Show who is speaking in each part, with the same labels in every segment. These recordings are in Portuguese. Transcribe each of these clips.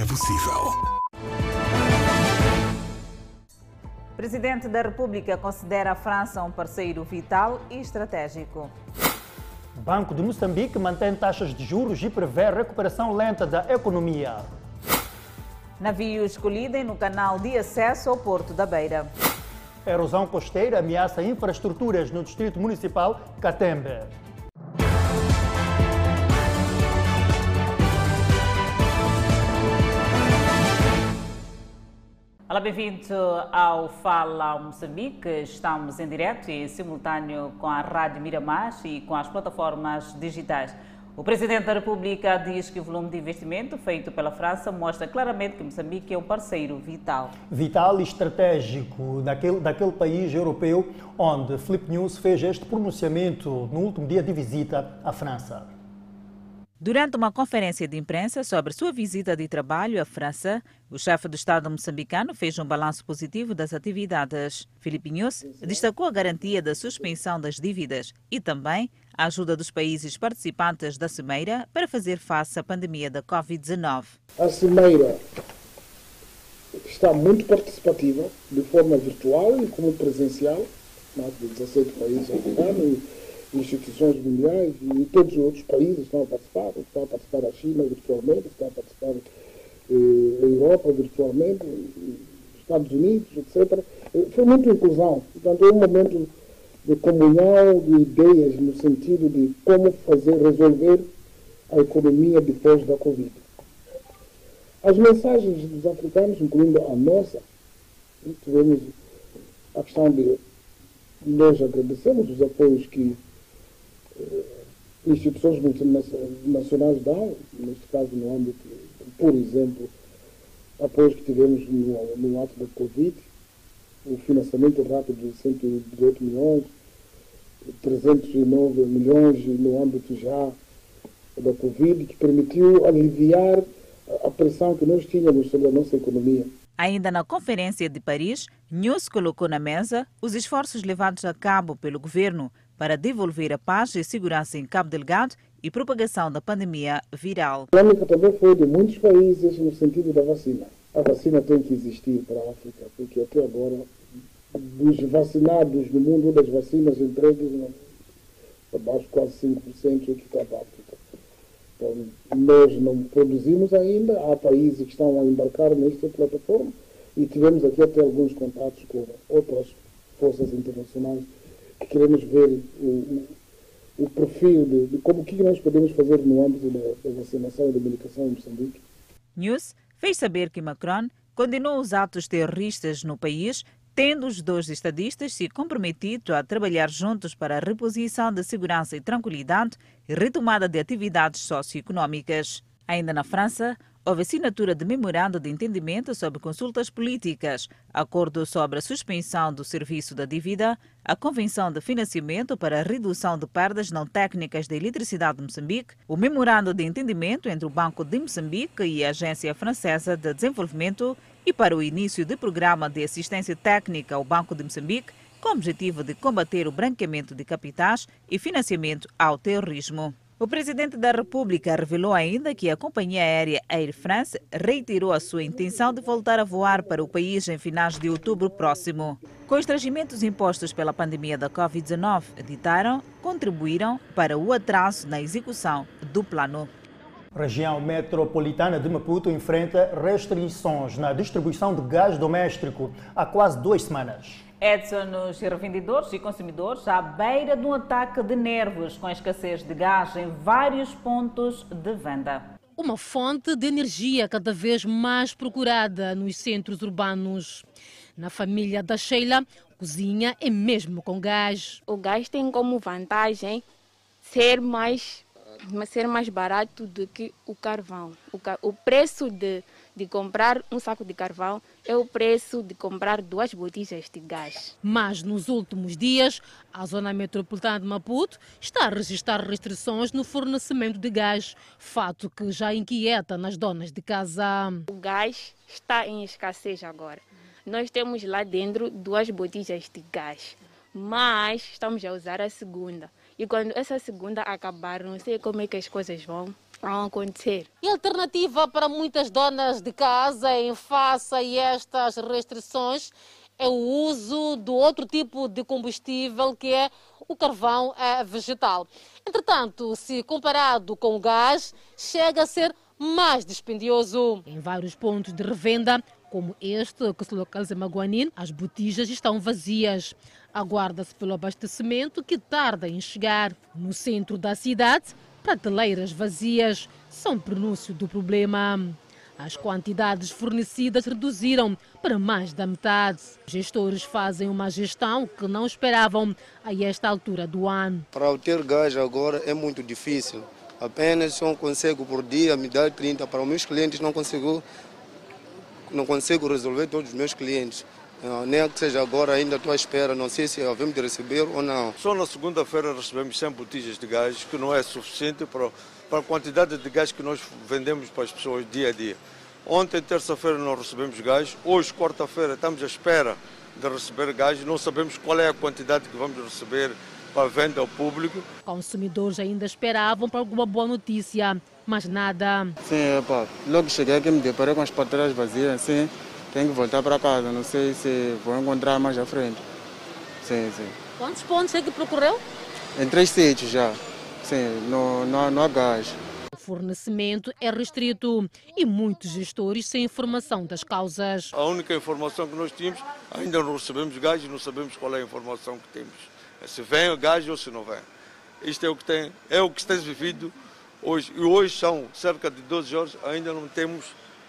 Speaker 1: é possível.
Speaker 2: Presidente da República considera a França um parceiro vital e estratégico.
Speaker 3: Banco de Moçambique mantém taxas de juros e prevê recuperação lenta da economia.
Speaker 2: Navios colidem no canal de acesso ao Porto da Beira.
Speaker 3: Erosão costeira ameaça infraestruturas no Distrito Municipal Catembe.
Speaker 2: Olá, bem-vindo ao Fala Moçambique. Estamos em direto e simultâneo com a Rádio Miramar e com as plataformas digitais. O Presidente da República diz que o volume de investimento feito pela França mostra claramente que Moçambique é um parceiro vital.
Speaker 3: Vital e estratégico daquele, daquele país europeu onde Flip News fez este pronunciamento no último dia de visita à França.
Speaker 2: Durante uma conferência de imprensa sobre sua visita de trabalho à França, o chefe do Estado moçambicano fez um balanço positivo das atividades. Filipe destacou a garantia da suspensão das dívidas e também a ajuda dos países participantes da Cimeira para fazer face à pandemia da Covid-19.
Speaker 4: A Cimeira está muito participativa, de forma virtual e como presencial, mais de 17 países africanos instituições mundiais e todos os outros países estão a participar. Está a participar a China virtualmente, está a participar eh, a Europa virtualmente, Estados Unidos, etc. Eh, foi muita inclusão. Portanto, é um momento de comunhão de ideias no sentido de como fazer resolver a economia depois da Covid. As mensagens dos africanos, incluindo a nossa, tivemos a questão de nós agradecemos os apoios que instituições multinacionais dão, neste caso no âmbito, por exemplo, apoios que tivemos no, no ato da Covid, o financiamento rápido de 118 milhões, 309 milhões no âmbito já da Covid, que permitiu aliviar a pressão que nós tínhamos sobre a nossa economia.
Speaker 2: Ainda na Conferência de Paris, News colocou na mesa os esforços levados a cabo pelo governo para devolver a paz e segurança em Cabo Delgado e propagação da pandemia viral.
Speaker 4: A dinâmica também foi de muitos países no sentido da vacina. A vacina tem que existir para a África, porque até agora, dos vacinados no mundo, das vacinas entregues, abaixo quase 5% é que está para a África. Então, nós não produzimos ainda, há países que estão a embarcar nesta plataforma e tivemos aqui até alguns contatos com outras forças internacionais que queremos ver o, o, perfil de, de, como que nós podemos fazer no âmbito da, da vacinação e da medicação em Moçambique.
Speaker 2: News fez saber que Macron condenou os atos terroristas no país, tendo os dois estadistas se comprometido a trabalhar juntos para a reposição da segurança e tranquilidade e retomada de atividades socioeconômicas. Ainda na França, houve assinatura de memorando de entendimento sobre consultas políticas, acordo sobre a suspensão do serviço da dívida, a Convenção de Financiamento para a Redução de Perdas Não Técnicas da Eletricidade de Moçambique, o memorando de entendimento entre o Banco de Moçambique e a Agência Francesa de Desenvolvimento e para o início do programa de assistência técnica ao Banco de Moçambique, com o objetivo de combater o branqueamento de capitais e financiamento ao terrorismo. O presidente da República revelou ainda que a companhia aérea Air France reiterou a sua intenção de voltar a voar para o país em finais de outubro próximo. Constrangimentos impostos pela pandemia da Covid-19 ditaram, contribuíram para o atraso na execução do plano.
Speaker 3: Região metropolitana de Maputo enfrenta restrições na distribuição de gás doméstico há quase duas semanas.
Speaker 2: Edson, os revendedores e consumidores à beira de um ataque de nervos com a escassez de gás em vários pontos de venda.
Speaker 5: Uma fonte de energia cada vez mais procurada nos centros urbanos. Na família da Sheila, cozinha é mesmo com gás.
Speaker 6: O gás tem como vantagem ser mais, ser mais barato do que o carvão. O, o preço de de comprar um saco de carvão é o preço de comprar duas botijas de gás.
Speaker 5: Mas nos últimos dias, a zona metropolitana de Maputo está a registrar restrições no fornecimento de gás, fato que já inquieta nas donas de casa.
Speaker 6: O gás está em escassez agora. Nós temos lá dentro duas botijas de gás, mas estamos a usar a segunda. E quando essa segunda acabar, não sei como é que as coisas vão a acontecer.
Speaker 5: E a alternativa para muitas donas de casa em face a estas restrições é o uso do outro tipo de combustível que é o carvão vegetal. Entretanto, se comparado com o gás, chega a ser mais dispendioso. Em vários pontos de revenda, como este que se localiza em Maguanin, as botijas estão vazias. Aguarda-se pelo abastecimento que tarda em chegar. No centro da cidade, prateleiras vazias são pronúncio do problema. As quantidades fornecidas reduziram para mais da metade. Os gestores fazem uma gestão que não esperavam a esta altura do ano.
Speaker 1: Para obter gás agora é muito difícil. Apenas só consigo por dia me dar 30 para os meus clientes, não consigo, não consigo resolver todos os meus clientes. Não, nem que seja agora, ainda estou à espera, não sei se havemos de receber ou não.
Speaker 7: Só na segunda-feira recebemos 100 botijas de gás, que não é suficiente para, para a quantidade de gás que nós vendemos para as pessoas dia a dia. Ontem, terça-feira, não recebemos gás. Hoje, quarta-feira, estamos à espera de receber gás. Não sabemos qual é a quantidade que vamos receber para venda ao público.
Speaker 5: Consumidores ainda esperavam para alguma boa notícia, mas nada.
Speaker 8: Sim, epa, logo cheguei aqui me deparei com as prateleiras vazias, sim. Tenho que voltar para casa, não sei se vou encontrar mais à frente. Sim, sim.
Speaker 5: Quantos pontos é que procurou?
Speaker 8: Em três sítios já. Sim, não, não, não há gás.
Speaker 5: O fornecimento é restrito e muitos gestores sem informação das causas.
Speaker 7: A única informação que nós tínhamos, ainda não recebemos gás e não sabemos qual é a informação que temos. Se vem o gás ou se não vem. Isto é o que tem, é o que está vivido hoje. E hoje são cerca de 12 horas, ainda não temos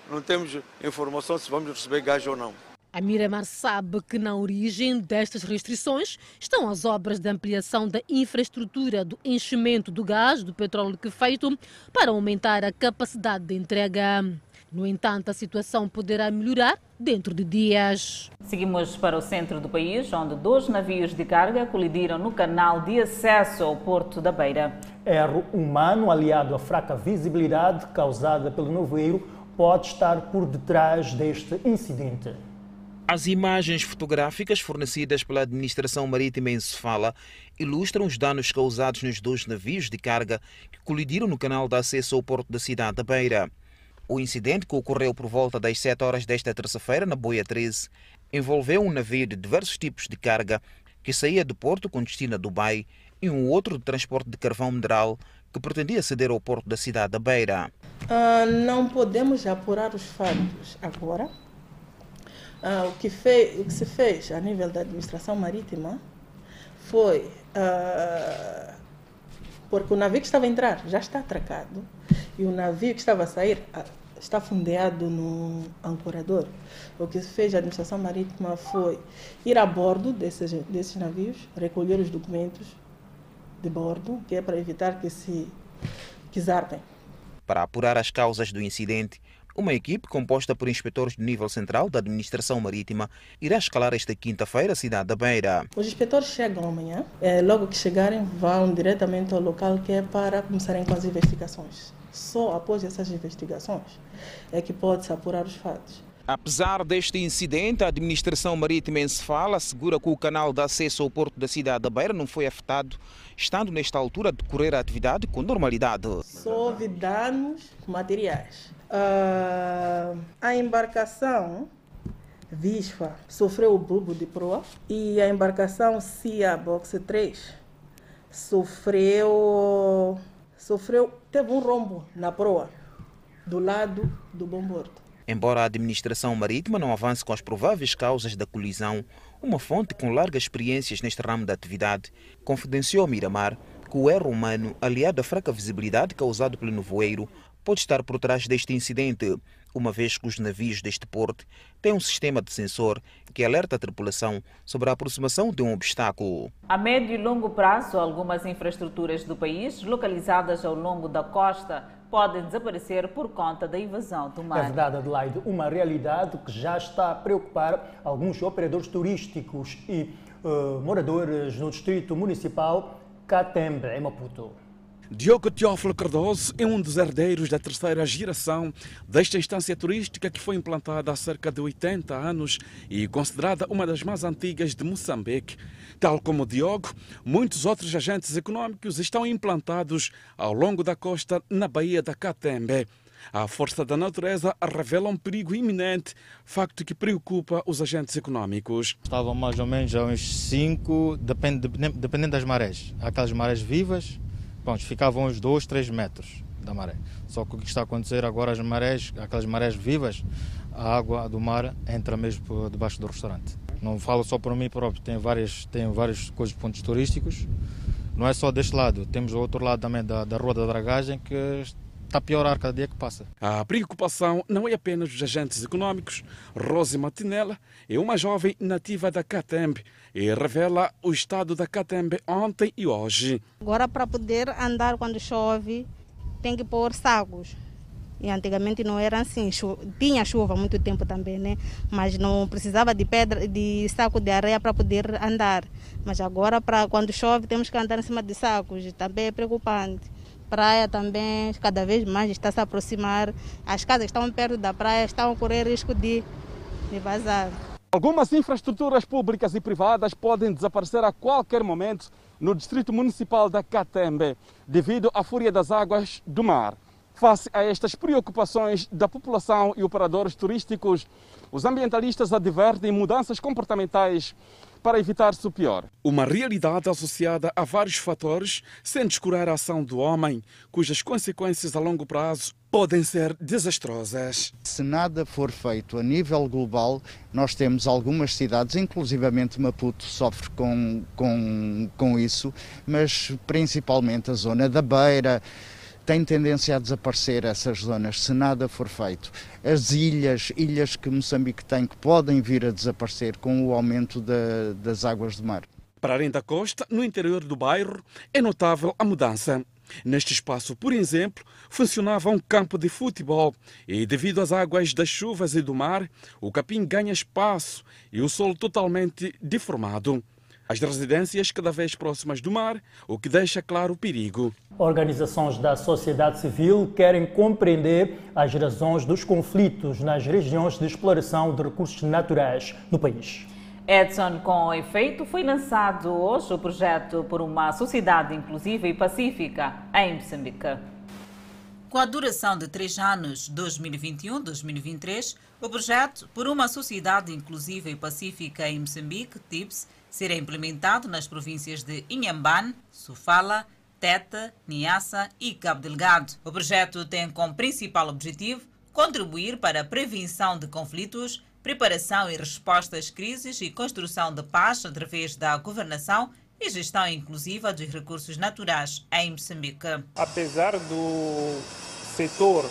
Speaker 7: não temos informação se vamos receber gás ou não.
Speaker 5: A Miramar sabe que na origem destas restrições estão as obras de ampliação da infraestrutura do enchimento do gás do petróleo feito para aumentar a capacidade de entrega. No entanto, a situação poderá melhorar dentro de dias.
Speaker 2: Seguimos para o centro do país, onde dois navios de carga colidiram no canal de acesso ao Porto da Beira.
Speaker 3: Erro humano aliado à fraca visibilidade causada pelo nevoeiro pode estar por detrás deste incidente.
Speaker 9: As imagens fotográficas fornecidas pela Administração Marítima em Sofala ilustram os danos causados nos dois navios de carga que colidiram no canal de acesso ao porto da cidade da Beira. O incidente, que ocorreu por volta das 7 horas desta terça-feira na Boia 13, envolveu um navio de diversos tipos de carga que saía do porto com destino a Dubai e um outro de transporte de carvão mineral que pretendia ceder ao porto da cidade da Beira.
Speaker 10: Uh, não podemos apurar os fatos agora. Uh, o, que o que se fez a nível da administração marítima foi uh, porque o navio que estava a entrar já está atracado e o navio que estava a sair está fundeado no ancorador. O que se fez a administração marítima foi ir a bordo desses, desses navios, recolher os documentos de bordo, que é para evitar que se que zarpem.
Speaker 9: Para apurar as causas do incidente, uma equipe composta por inspetores do nível central da Administração Marítima irá escalar esta quinta-feira a cidade da Beira.
Speaker 10: Os inspetores chegam amanhã. É, logo que chegarem, vão diretamente ao local que é para começarem com as investigações. Só após essas investigações é que pode-se apurar os fatos.
Speaker 9: Apesar deste incidente, a administração marítima em Cefala assegura que o canal de acesso ao porto da cidade da Beira não foi afetado, estando nesta altura a decorrer a atividade com normalidade.
Speaker 10: Só houve danos materiais. Uh, a embarcação Vispa sofreu o bulbo de proa e a embarcação Cia Box 3 sofreu, sofreu, teve um rombo na proa do lado do bombordo.
Speaker 9: Embora a administração marítima não avance com as prováveis causas da colisão, uma fonte com largas experiências neste ramo da atividade confidenciou ao Miramar que o erro humano, aliado à fraca visibilidade causado pelo nevoeiro, pode estar por trás deste incidente, uma vez que os navios deste porto têm um sistema de sensor que alerta a tripulação sobre a aproximação de um obstáculo.
Speaker 2: A médio e longo prazo, algumas infraestruturas do país, localizadas ao longo da costa, podem desaparecer por conta da invasão do mar.
Speaker 3: É verdade, Adelaide, uma realidade que já está a preocupar alguns operadores turísticos e uh, moradores no distrito municipal Catembe, em Maputo.
Speaker 11: Diogo Teófilo Cardoso é um dos herdeiros da terceira geração desta instância turística que foi implantada há cerca de 80 anos e considerada uma das mais antigas de Moçambique. Tal como Diogo, muitos outros agentes econômicos estão implantados ao longo da costa na Baía da Catembe. A força da natureza revela um perigo iminente, facto que preocupa os agentes econômicos.
Speaker 12: Estavam mais ou menos a uns 5, depend, dependendo das marés. Aquelas marés vivas, pronto, ficavam uns 2, 3 metros da maré. Só que o que está a acontecer agora, as marés, aquelas marés vivas, a água do mar entra mesmo por debaixo do restaurante. Não falo só por mim próprio, tem várias, tem vários coisas, pontos turísticos. Não é só deste lado, temos o outro lado também da, da Rua da Dragagem que está a piorar cada dia que passa.
Speaker 11: A preocupação não é apenas dos agentes econômicos. Rose Matinella é uma jovem nativa da Catembe e revela o estado da Catembe ontem e hoje.
Speaker 13: Agora, para poder andar quando chove, tem que pôr sacos. E antigamente não era assim, tinha chuva há muito tempo também, né? Mas não precisava de pedra, de saco de areia para poder andar. Mas agora, para quando chove, temos que andar em cima de sacos. Também é preocupante praia também cada vez mais está se aproximar. As casas estão perto da praia estão a correr risco de, de vazar.
Speaker 11: Algumas infraestruturas públicas e privadas podem desaparecer a qualquer momento no distrito municipal da Catembe, devido à fúria das águas do mar. Face a estas preocupações da população e operadores turísticos, os ambientalistas advertem mudanças comportamentais para evitar-se o pior. Uma realidade associada a vários fatores, sem descurar a ação do homem, cujas consequências a longo prazo podem ser desastrosas.
Speaker 14: Se nada for feito a nível global, nós temos algumas cidades, inclusivamente Maputo sofre com, com, com isso, mas principalmente a zona da Beira, tem tendência a desaparecer essas zonas se nada for feito. As ilhas, ilhas que Moçambique tem, que podem vir a desaparecer com o aumento da, das águas do mar.
Speaker 11: Para além da costa, no interior do bairro, é notável a mudança. Neste espaço, por exemplo, funcionava um campo de futebol e, devido às águas das chuvas e do mar, o capim ganha espaço e o solo totalmente deformado as residências cada vez próximas do mar, o que deixa claro o perigo.
Speaker 3: Organizações da sociedade civil querem compreender as razões dos conflitos nas regiões de exploração de recursos naturais no país.
Speaker 2: Edson, com efeito, foi lançado hoje o projeto por uma sociedade inclusiva e pacífica em Moçambique. Com a duração de três anos, 2021-2023, o projeto Por uma Sociedade Inclusiva e Pacífica em Moçambique, TIPS, será implementado nas províncias de Inhambane, Sofala, Teta, Niassa e Cabo Delgado. O projeto tem como principal objetivo contribuir para a prevenção de conflitos, preparação e resposta às crises e construção de paz através da governação e gestão inclusiva dos recursos naturais em Moçambique.
Speaker 15: Apesar do setor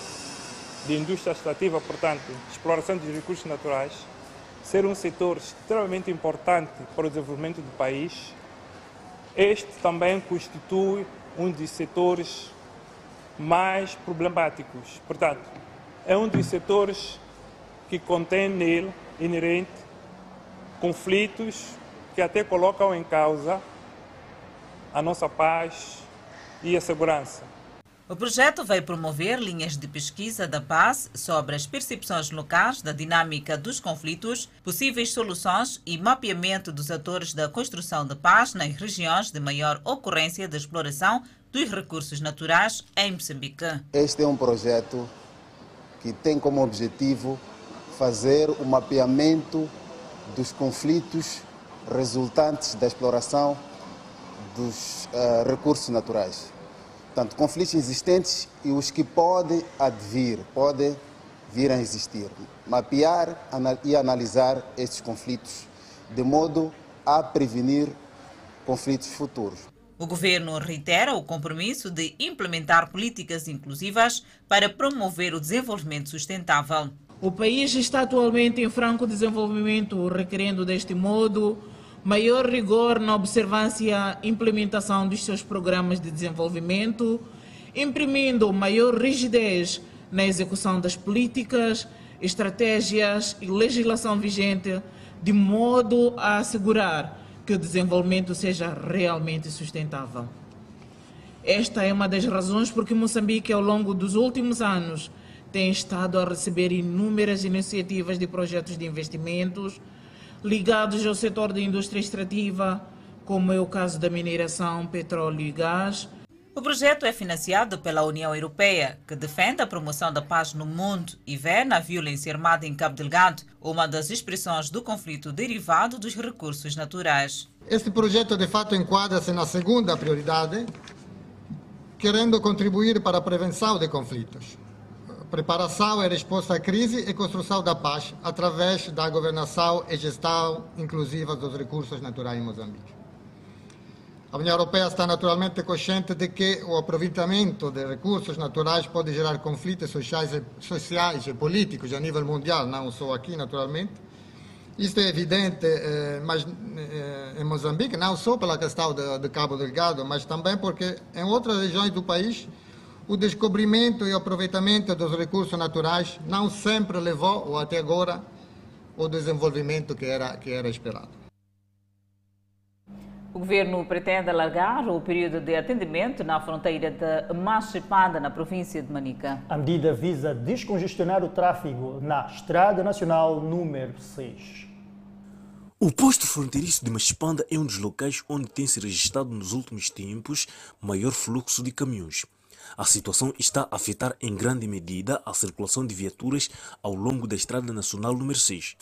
Speaker 15: de indústria extrativa, portanto, exploração dos recursos naturais, ser um setor extremamente importante para o desenvolvimento do país, este também constitui um dos setores mais problemáticos. Portanto, é um dos setores que contém nele, inerente, conflitos que até colocam em causa a nossa paz e a segurança.
Speaker 2: O projeto vai promover linhas de pesquisa da paz sobre as percepções locais da dinâmica dos conflitos, possíveis soluções e mapeamento dos atores da construção de paz nas regiões de maior ocorrência da exploração dos recursos naturais em Moçambique.
Speaker 16: Este é um projeto que tem como objetivo fazer o mapeamento dos conflitos resultantes da exploração dos uh, recursos naturais. Portanto, conflitos existentes e os que podem advir, podem vir a existir. Mapear e analisar estes conflitos de modo a prevenir conflitos futuros.
Speaker 2: O governo reitera o compromisso de implementar políticas inclusivas para promover o desenvolvimento sustentável.
Speaker 17: O país está atualmente em franco desenvolvimento, requerendo deste modo maior rigor na observância e implementação dos seus programas de desenvolvimento, imprimindo maior rigidez na execução das políticas, estratégias e legislação vigente, de modo a assegurar que o desenvolvimento seja realmente sustentável. Esta é uma das razões porque Moçambique, ao longo dos últimos anos, tem estado a receber inúmeras iniciativas de projetos de investimentos ligados ao setor da indústria extrativa, como é o caso da mineração, petróleo e gás.
Speaker 2: O projeto é financiado pela União Europeia, que defende a promoção da paz no mundo e vê na violência armada em Cabo Delgado uma das expressões do conflito derivado dos recursos naturais.
Speaker 18: Este projeto, de fato, enquadra-se na segunda prioridade, querendo contribuir para a prevenção de conflitos, preparação e resposta à crise e construção da paz através da governação e gestão inclusiva dos recursos naturais em Moçambique. A União Europeia está naturalmente consciente de que o aproveitamento de recursos naturais pode gerar conflitos sociais e, sociais e políticos a nível mundial, não só aqui, naturalmente. Isto é evidente eh, mas, eh, em Moçambique, não só pela questão de Cabo Delgado, mas também porque em outras regiões do país o descobrimento e aproveitamento dos recursos naturais não sempre levou, ou até agora, ao desenvolvimento que era, que era esperado.
Speaker 2: O governo pretende alargar o período de atendimento na fronteira de Machipanda, na província de Manica.
Speaker 3: A medida visa descongestionar o tráfego na Estrada Nacional número 6.
Speaker 19: O posto fronteiriço de Machipanda é um dos locais onde tem se registrado nos últimos tempos maior fluxo de caminhões. A situação está a afetar em grande medida a circulação de viaturas ao longo da Estrada Nacional número 6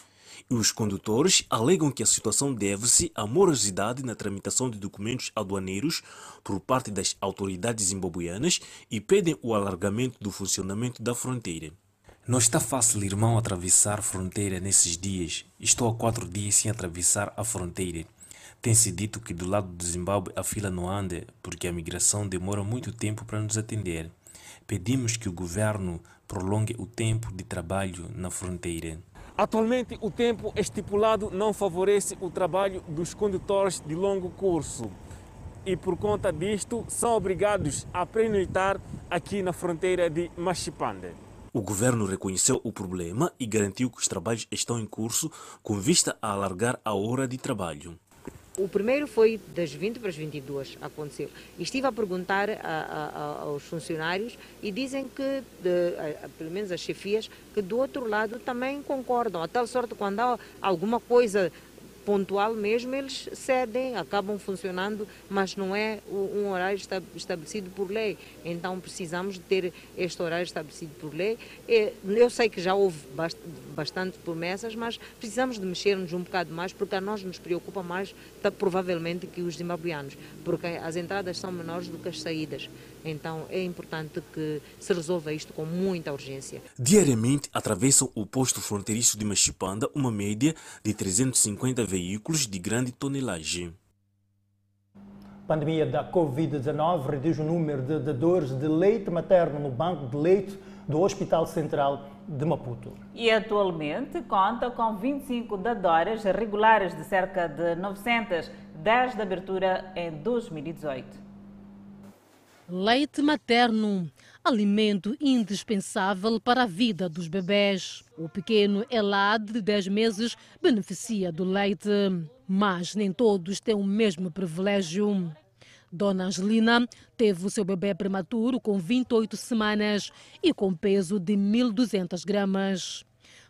Speaker 19: e os condutores alegam que a situação deve-se à morosidade na tramitação de documentos aduaneiros por parte das autoridades zimbabuianas e pedem o alargamento do funcionamento da fronteira. Não está fácil, irmão, atravessar fronteira nesses dias. Estou há quatro dias sem atravessar a fronteira. Tem-se dito que do lado do Zimbábue a fila não anda porque a migração demora muito tempo para nos atender. Pedimos que o governo prolongue o tempo de trabalho na fronteira.
Speaker 20: Atualmente, o tempo estipulado não favorece o trabalho dos condutores de longo curso e, por conta disto, são obrigados a pernoitar aqui na fronteira de Machipande.
Speaker 19: O governo reconheceu o problema e garantiu que os trabalhos estão em curso com vista a alargar a hora de trabalho.
Speaker 21: O primeiro foi das 20 para as 22, aconteceu. E estive a perguntar a, a, aos funcionários e dizem que, de, a, pelo menos as chefias, que do outro lado também concordam. A tal sorte, quando há alguma coisa pontual mesmo, eles cedem, acabam funcionando, mas não é um horário estabelecido por lei. Então precisamos ter este horário estabelecido por lei. Eu sei que já houve bastante promessas, mas precisamos de mexer-nos um bocado mais, porque a nós nos preocupa mais, provavelmente, que os zimbabuianos, porque as entradas são menores do que as saídas. Então é importante que se resolva isto com muita urgência.
Speaker 19: Diariamente atravessam o posto fronteiriço de Machipanda uma média de 350 veículos de grande tonelagem.
Speaker 3: A pandemia da Covid-19 reduz o número de dadores de leite materno no banco de leite do Hospital Central de Maputo.
Speaker 2: E atualmente conta com 25 dadoras regulares de cerca de 900, desde a abertura em 2018.
Speaker 5: Leite materno, alimento indispensável para a vida dos bebés. O pequeno Elad, de 10 meses, beneficia do leite, mas nem todos têm o mesmo privilégio. Dona Angelina teve o seu bebê prematuro com 28 semanas e com peso de 1.200 gramas.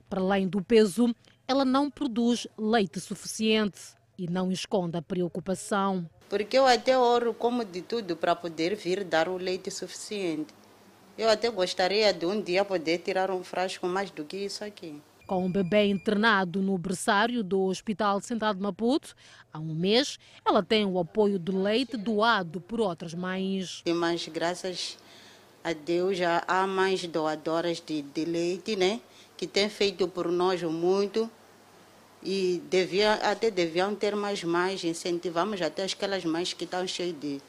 Speaker 5: Para além do peso, ela não produz leite suficiente e não esconde a preocupação.
Speaker 22: Porque eu até oro como de tudo para poder vir dar o leite suficiente. Eu até gostaria de um dia poder tirar um frasco mais do que isso aqui.
Speaker 5: Com o bebê internado no berçário do Hospital Central de Maputo, há um mês, ela tem o apoio do leite doado por outras mães.
Speaker 22: Mas graças a Deus já há mães doadoras de, de leite, né? Que têm feito por nós muito e devia, até deviam ter mais mães, incentivamos até aquelas mães que estão cheias de,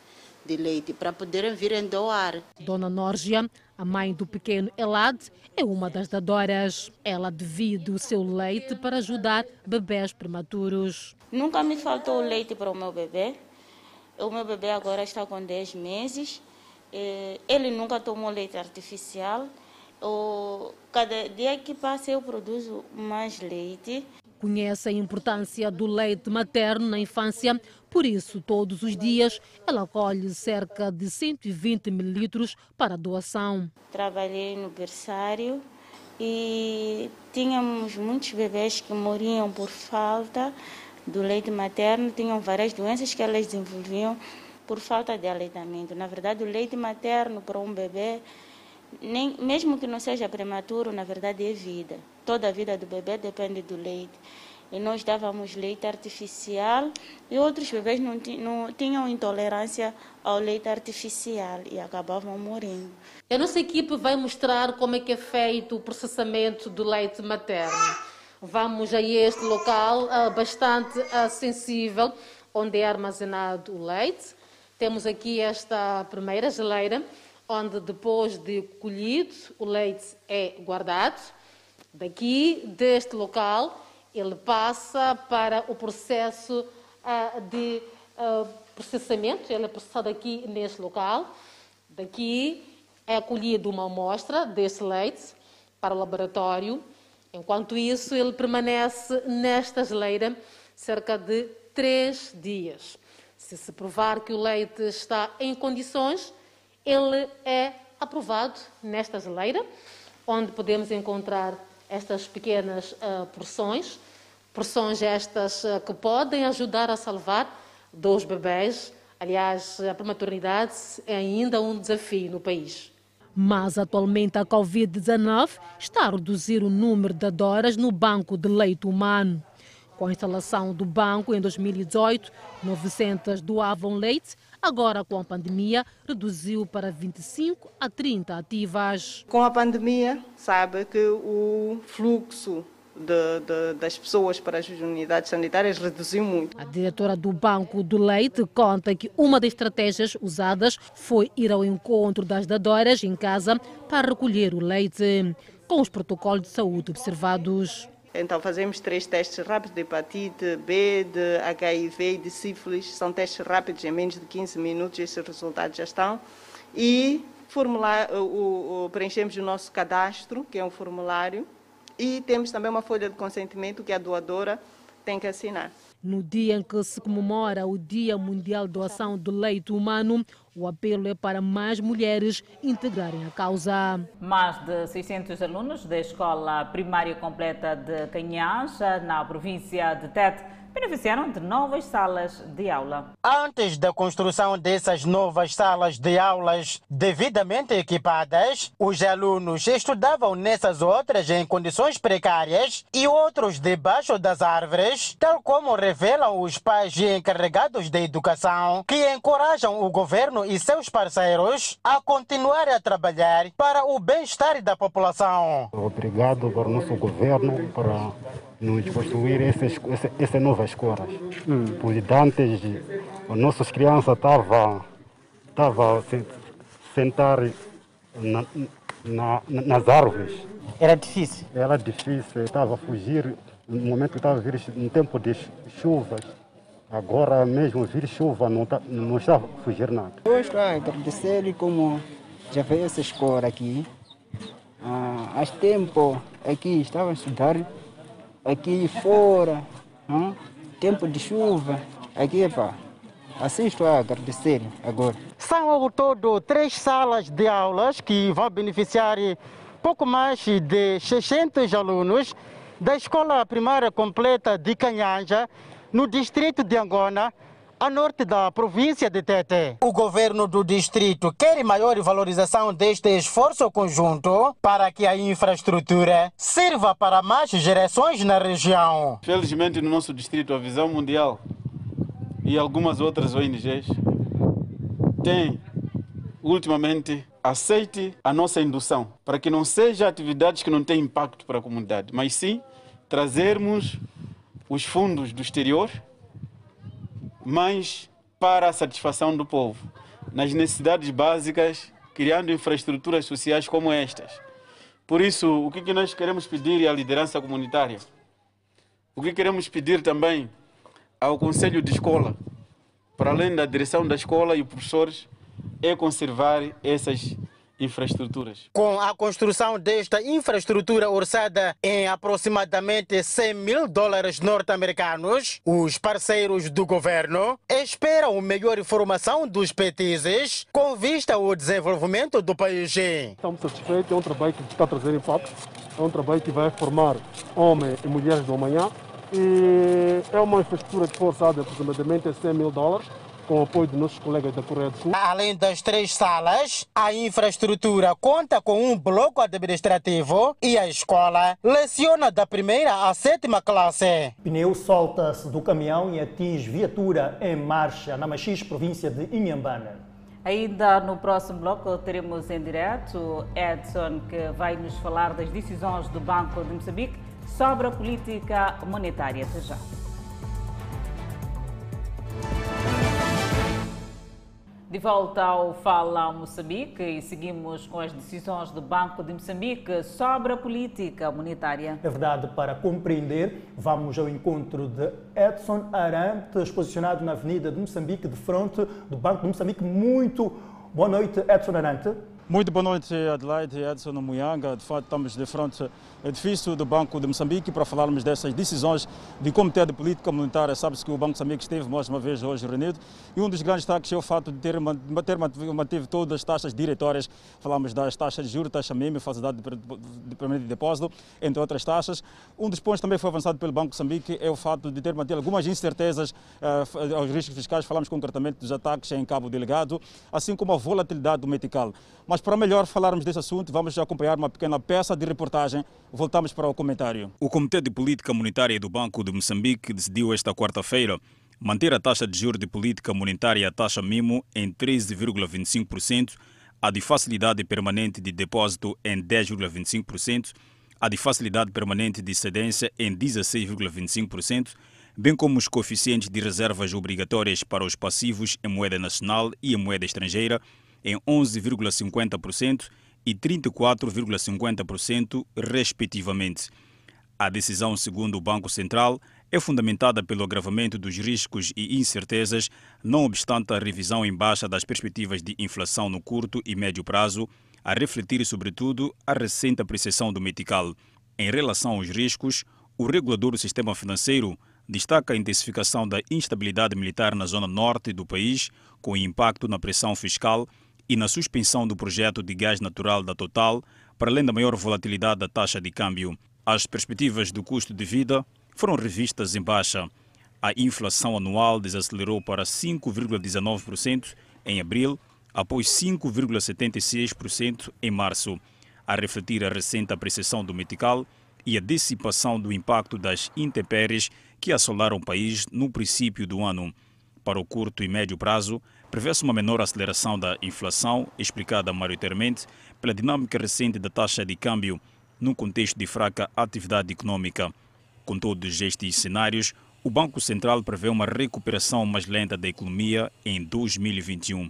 Speaker 22: de leite para poderem vir doar.
Speaker 5: Dona Norgia, a mãe do pequeno Elad, é uma das dadoras. Ela divide o seu leite para ajudar bebés prematuros.
Speaker 22: Nunca me faltou leite para o meu bebê. O meu bebê agora está com 10 meses. Ele nunca tomou leite artificial. Cada dia que passa eu produzo mais leite
Speaker 5: conhece a importância do leite materno na infância, por isso, todos os dias, ela colhe cerca de 120 mil litros para doação.
Speaker 23: Trabalhei no berçário e tínhamos muitos bebês que morriam por falta do leite materno, tinham várias doenças que elas desenvolviam por falta de aleitamento. Na verdade, o leite materno para um bebê, nem, mesmo que não seja prematuro, na verdade é vida. Toda a vida do bebê depende do leite. E nós dávamos leite artificial e outros bebês não, não tinham intolerância ao leite artificial e acabavam morrendo.
Speaker 5: A nossa equipe vai mostrar como é que é feito o processamento do leite materno. Vamos a este local uh, bastante uh, sensível, onde é armazenado o leite. Temos aqui esta primeira geleira, onde depois de colhido o leite é guardado. Daqui, deste local, ele passa para o processo uh, de uh, processamento, ele é processado aqui neste local. Daqui é colhida uma amostra desse leite para o laboratório. Enquanto isso, ele permanece nesta geleira cerca de três dias. Se se provar que o leite está em condições, ele é aprovado nesta geleira, onde podemos encontrar estas pequenas uh, porções porções estas eh, que podem ajudar a salvar dos bebés. Aliás, a prematuridade é ainda um desafio no país. Mas atualmente a Covid-19 está a reduzir o número de adoras no banco de leite humano. Com a instalação do banco em 2018, 900 doavam leite. Agora, com a pandemia, reduziu para 25 a 30 ativas.
Speaker 10: Com a pandemia, sabe que o fluxo de, de, das pessoas para as unidades sanitárias reduziu muito.
Speaker 5: A diretora do Banco do Leite conta que uma das estratégias usadas foi ir ao encontro das dadoras em casa para recolher o leite, com os protocolos de saúde observados.
Speaker 10: Então fazemos três testes rápidos de hepatite B, de HIV e de sífilis. São testes rápidos, em menos de 15 minutos esses resultados já estão. E formular, o, o, preenchemos o nosso cadastro, que é um formulário, e temos também uma folha de consentimento que a doadora tem que assinar.
Speaker 5: No dia em que se comemora o Dia Mundial de Doação do Leite Humano, o apelo é para mais mulheres integrarem a causa.
Speaker 2: Mais de 600 alunos da Escola Primária Completa de Canhãs, na província de Tete, beneficiaram de novas salas de aula.
Speaker 24: Antes da construção dessas novas salas de aulas devidamente equipadas, os alunos estudavam nessas outras em condições precárias e outros debaixo das árvores, tal como revelam os pais e encarregados de educação, que encorajam o governo e seus parceiros a continuar a trabalhar para o bem-estar da população.
Speaker 25: Obrigado para o nosso governo para nos construir essas, essas novas escolas. Hum. Porque antes, as nossas crianças estavam tava sentar na, na, nas árvores.
Speaker 24: Era difícil?
Speaker 25: Era difícil, estava a fugir, no momento que estava a vir no tempo de chuvas. Agora mesmo vir chuva não, tá, não está a fugir nada.
Speaker 26: Eu estou a agradecer como já veio essa escola aqui. Ah, há tempo aqui estava a estudar aqui fora, hein? tempo de chuva, aqui pá. Estou a agradecer agora.
Speaker 24: São ao todo três salas de aulas que vão beneficiar pouco mais de 600 alunos da Escola Primária Completa de Canhanja, no distrito de Angona, a norte da província de Tete. O governo do distrito quer maior valorização deste esforço conjunto para que a infraestrutura sirva para mais gerações na região.
Speaker 27: Felizmente, no nosso distrito, a Visão Mundial e algumas outras ONGs têm ultimamente aceite a nossa indução para que não sejam atividades que não têm impacto para a comunidade, mas sim trazermos os fundos do exterior mas para a satisfação do povo, nas necessidades básicas, criando infraestruturas sociais como estas. Por isso, o que nós queremos pedir à liderança comunitária? O que queremos pedir também ao Conselho de Escola, para além da direção da escola e professores, é conservar essas infraestruturas.
Speaker 24: Com a construção desta infraestrutura orçada em aproximadamente 100 mil dólares norte-americanos, os parceiros do governo esperam melhor informação dos petizes com vista ao desenvolvimento do país.
Speaker 28: Estamos satisfeitos, é um trabalho que está a trazer impacto, é um trabalho que vai formar homens e mulheres do amanhã e é uma infraestrutura que foi orçada aproximadamente 100 mil dólares com o apoio dos nossos colegas da Coreia do Sul.
Speaker 24: Além das três salas, a infraestrutura conta com um bloco administrativo e a escola leciona da primeira à sétima classe.
Speaker 3: Pneu solta-se do caminhão e atinge viatura em marcha na Machis, província de Inhambane.
Speaker 2: Ainda no próximo bloco teremos em direto Edson, que vai nos falar das decisões do Banco de Moçambique sobre a política monetária. Até já. De volta ao Fala Moçambique e seguimos com as decisões do Banco de Moçambique sobre a política monetária.
Speaker 3: É verdade, para compreender, vamos ao encontro de Edson Arantes, posicionado na Avenida de Moçambique, de frente do Banco de Moçambique. Muito boa noite, Edson Arantes.
Speaker 20: Muito boa noite, Adelaide Edson Muyanga. De fato, estamos de frente ao edifício do Banco de Moçambique para falarmos dessas decisões do Comitê de Política Monetária. Sabe-se que o Banco de Moçambique esteve mais uma vez hoje reunido e um dos grandes destaques é o fato de ter, ter mantido todas as taxas diretórias. Falamos das taxas de juros, taxa mínima, facilidade de permanente de depósito, entre outras taxas. Um dos pontos também foi avançado pelo Banco de Moçambique é o fato de ter mantido algumas incertezas uh, aos riscos fiscais. Falamos concretamente dos ataques em Cabo Delegado, assim como a volatilidade do metical. Mas para melhor falarmos desse assunto, vamos acompanhar uma pequena peça de reportagem. Voltamos para o comentário. O Comitê de Política Monetária do Banco de Moçambique decidiu esta quarta-feira manter a taxa de juros de política monetária, a taxa MIMO, em 13,25%, a de facilidade permanente de depósito em 10,25%, a de facilidade permanente de cedência em 16,25%, bem como os coeficientes de reservas obrigatórias para os passivos em moeda nacional e em moeda estrangeira em 11,50% e 34,50%, respectivamente. A decisão, segundo o Banco Central, é fundamentada pelo agravamento dos riscos e incertezas, não obstante a revisão em baixa das perspectivas de inflação no curto e médio prazo, a refletir, sobretudo, a recente apreciação do metical. Em relação aos riscos, o regulador do sistema financeiro destaca a intensificação da instabilidade militar na zona norte do país, com impacto na pressão fiscal e na suspensão do projeto de gás natural da Total, para além da maior volatilidade da taxa de câmbio. As perspectivas do custo de vida foram revistas em baixa. A inflação anual desacelerou para 5,19% em abril, após 5,76% em março, a refletir a recente apreciação do metical e a dissipação do impacto das intempéries que assolaram o país no princípio do ano. Para o curto e médio prazo, prevê-se uma menor aceleração da inflação, explicada maioritariamente pela dinâmica recente da taxa de câmbio, num contexto de fraca atividade econômica. Com todos estes cenários, o Banco Central prevê uma recuperação mais lenta da economia em 2021.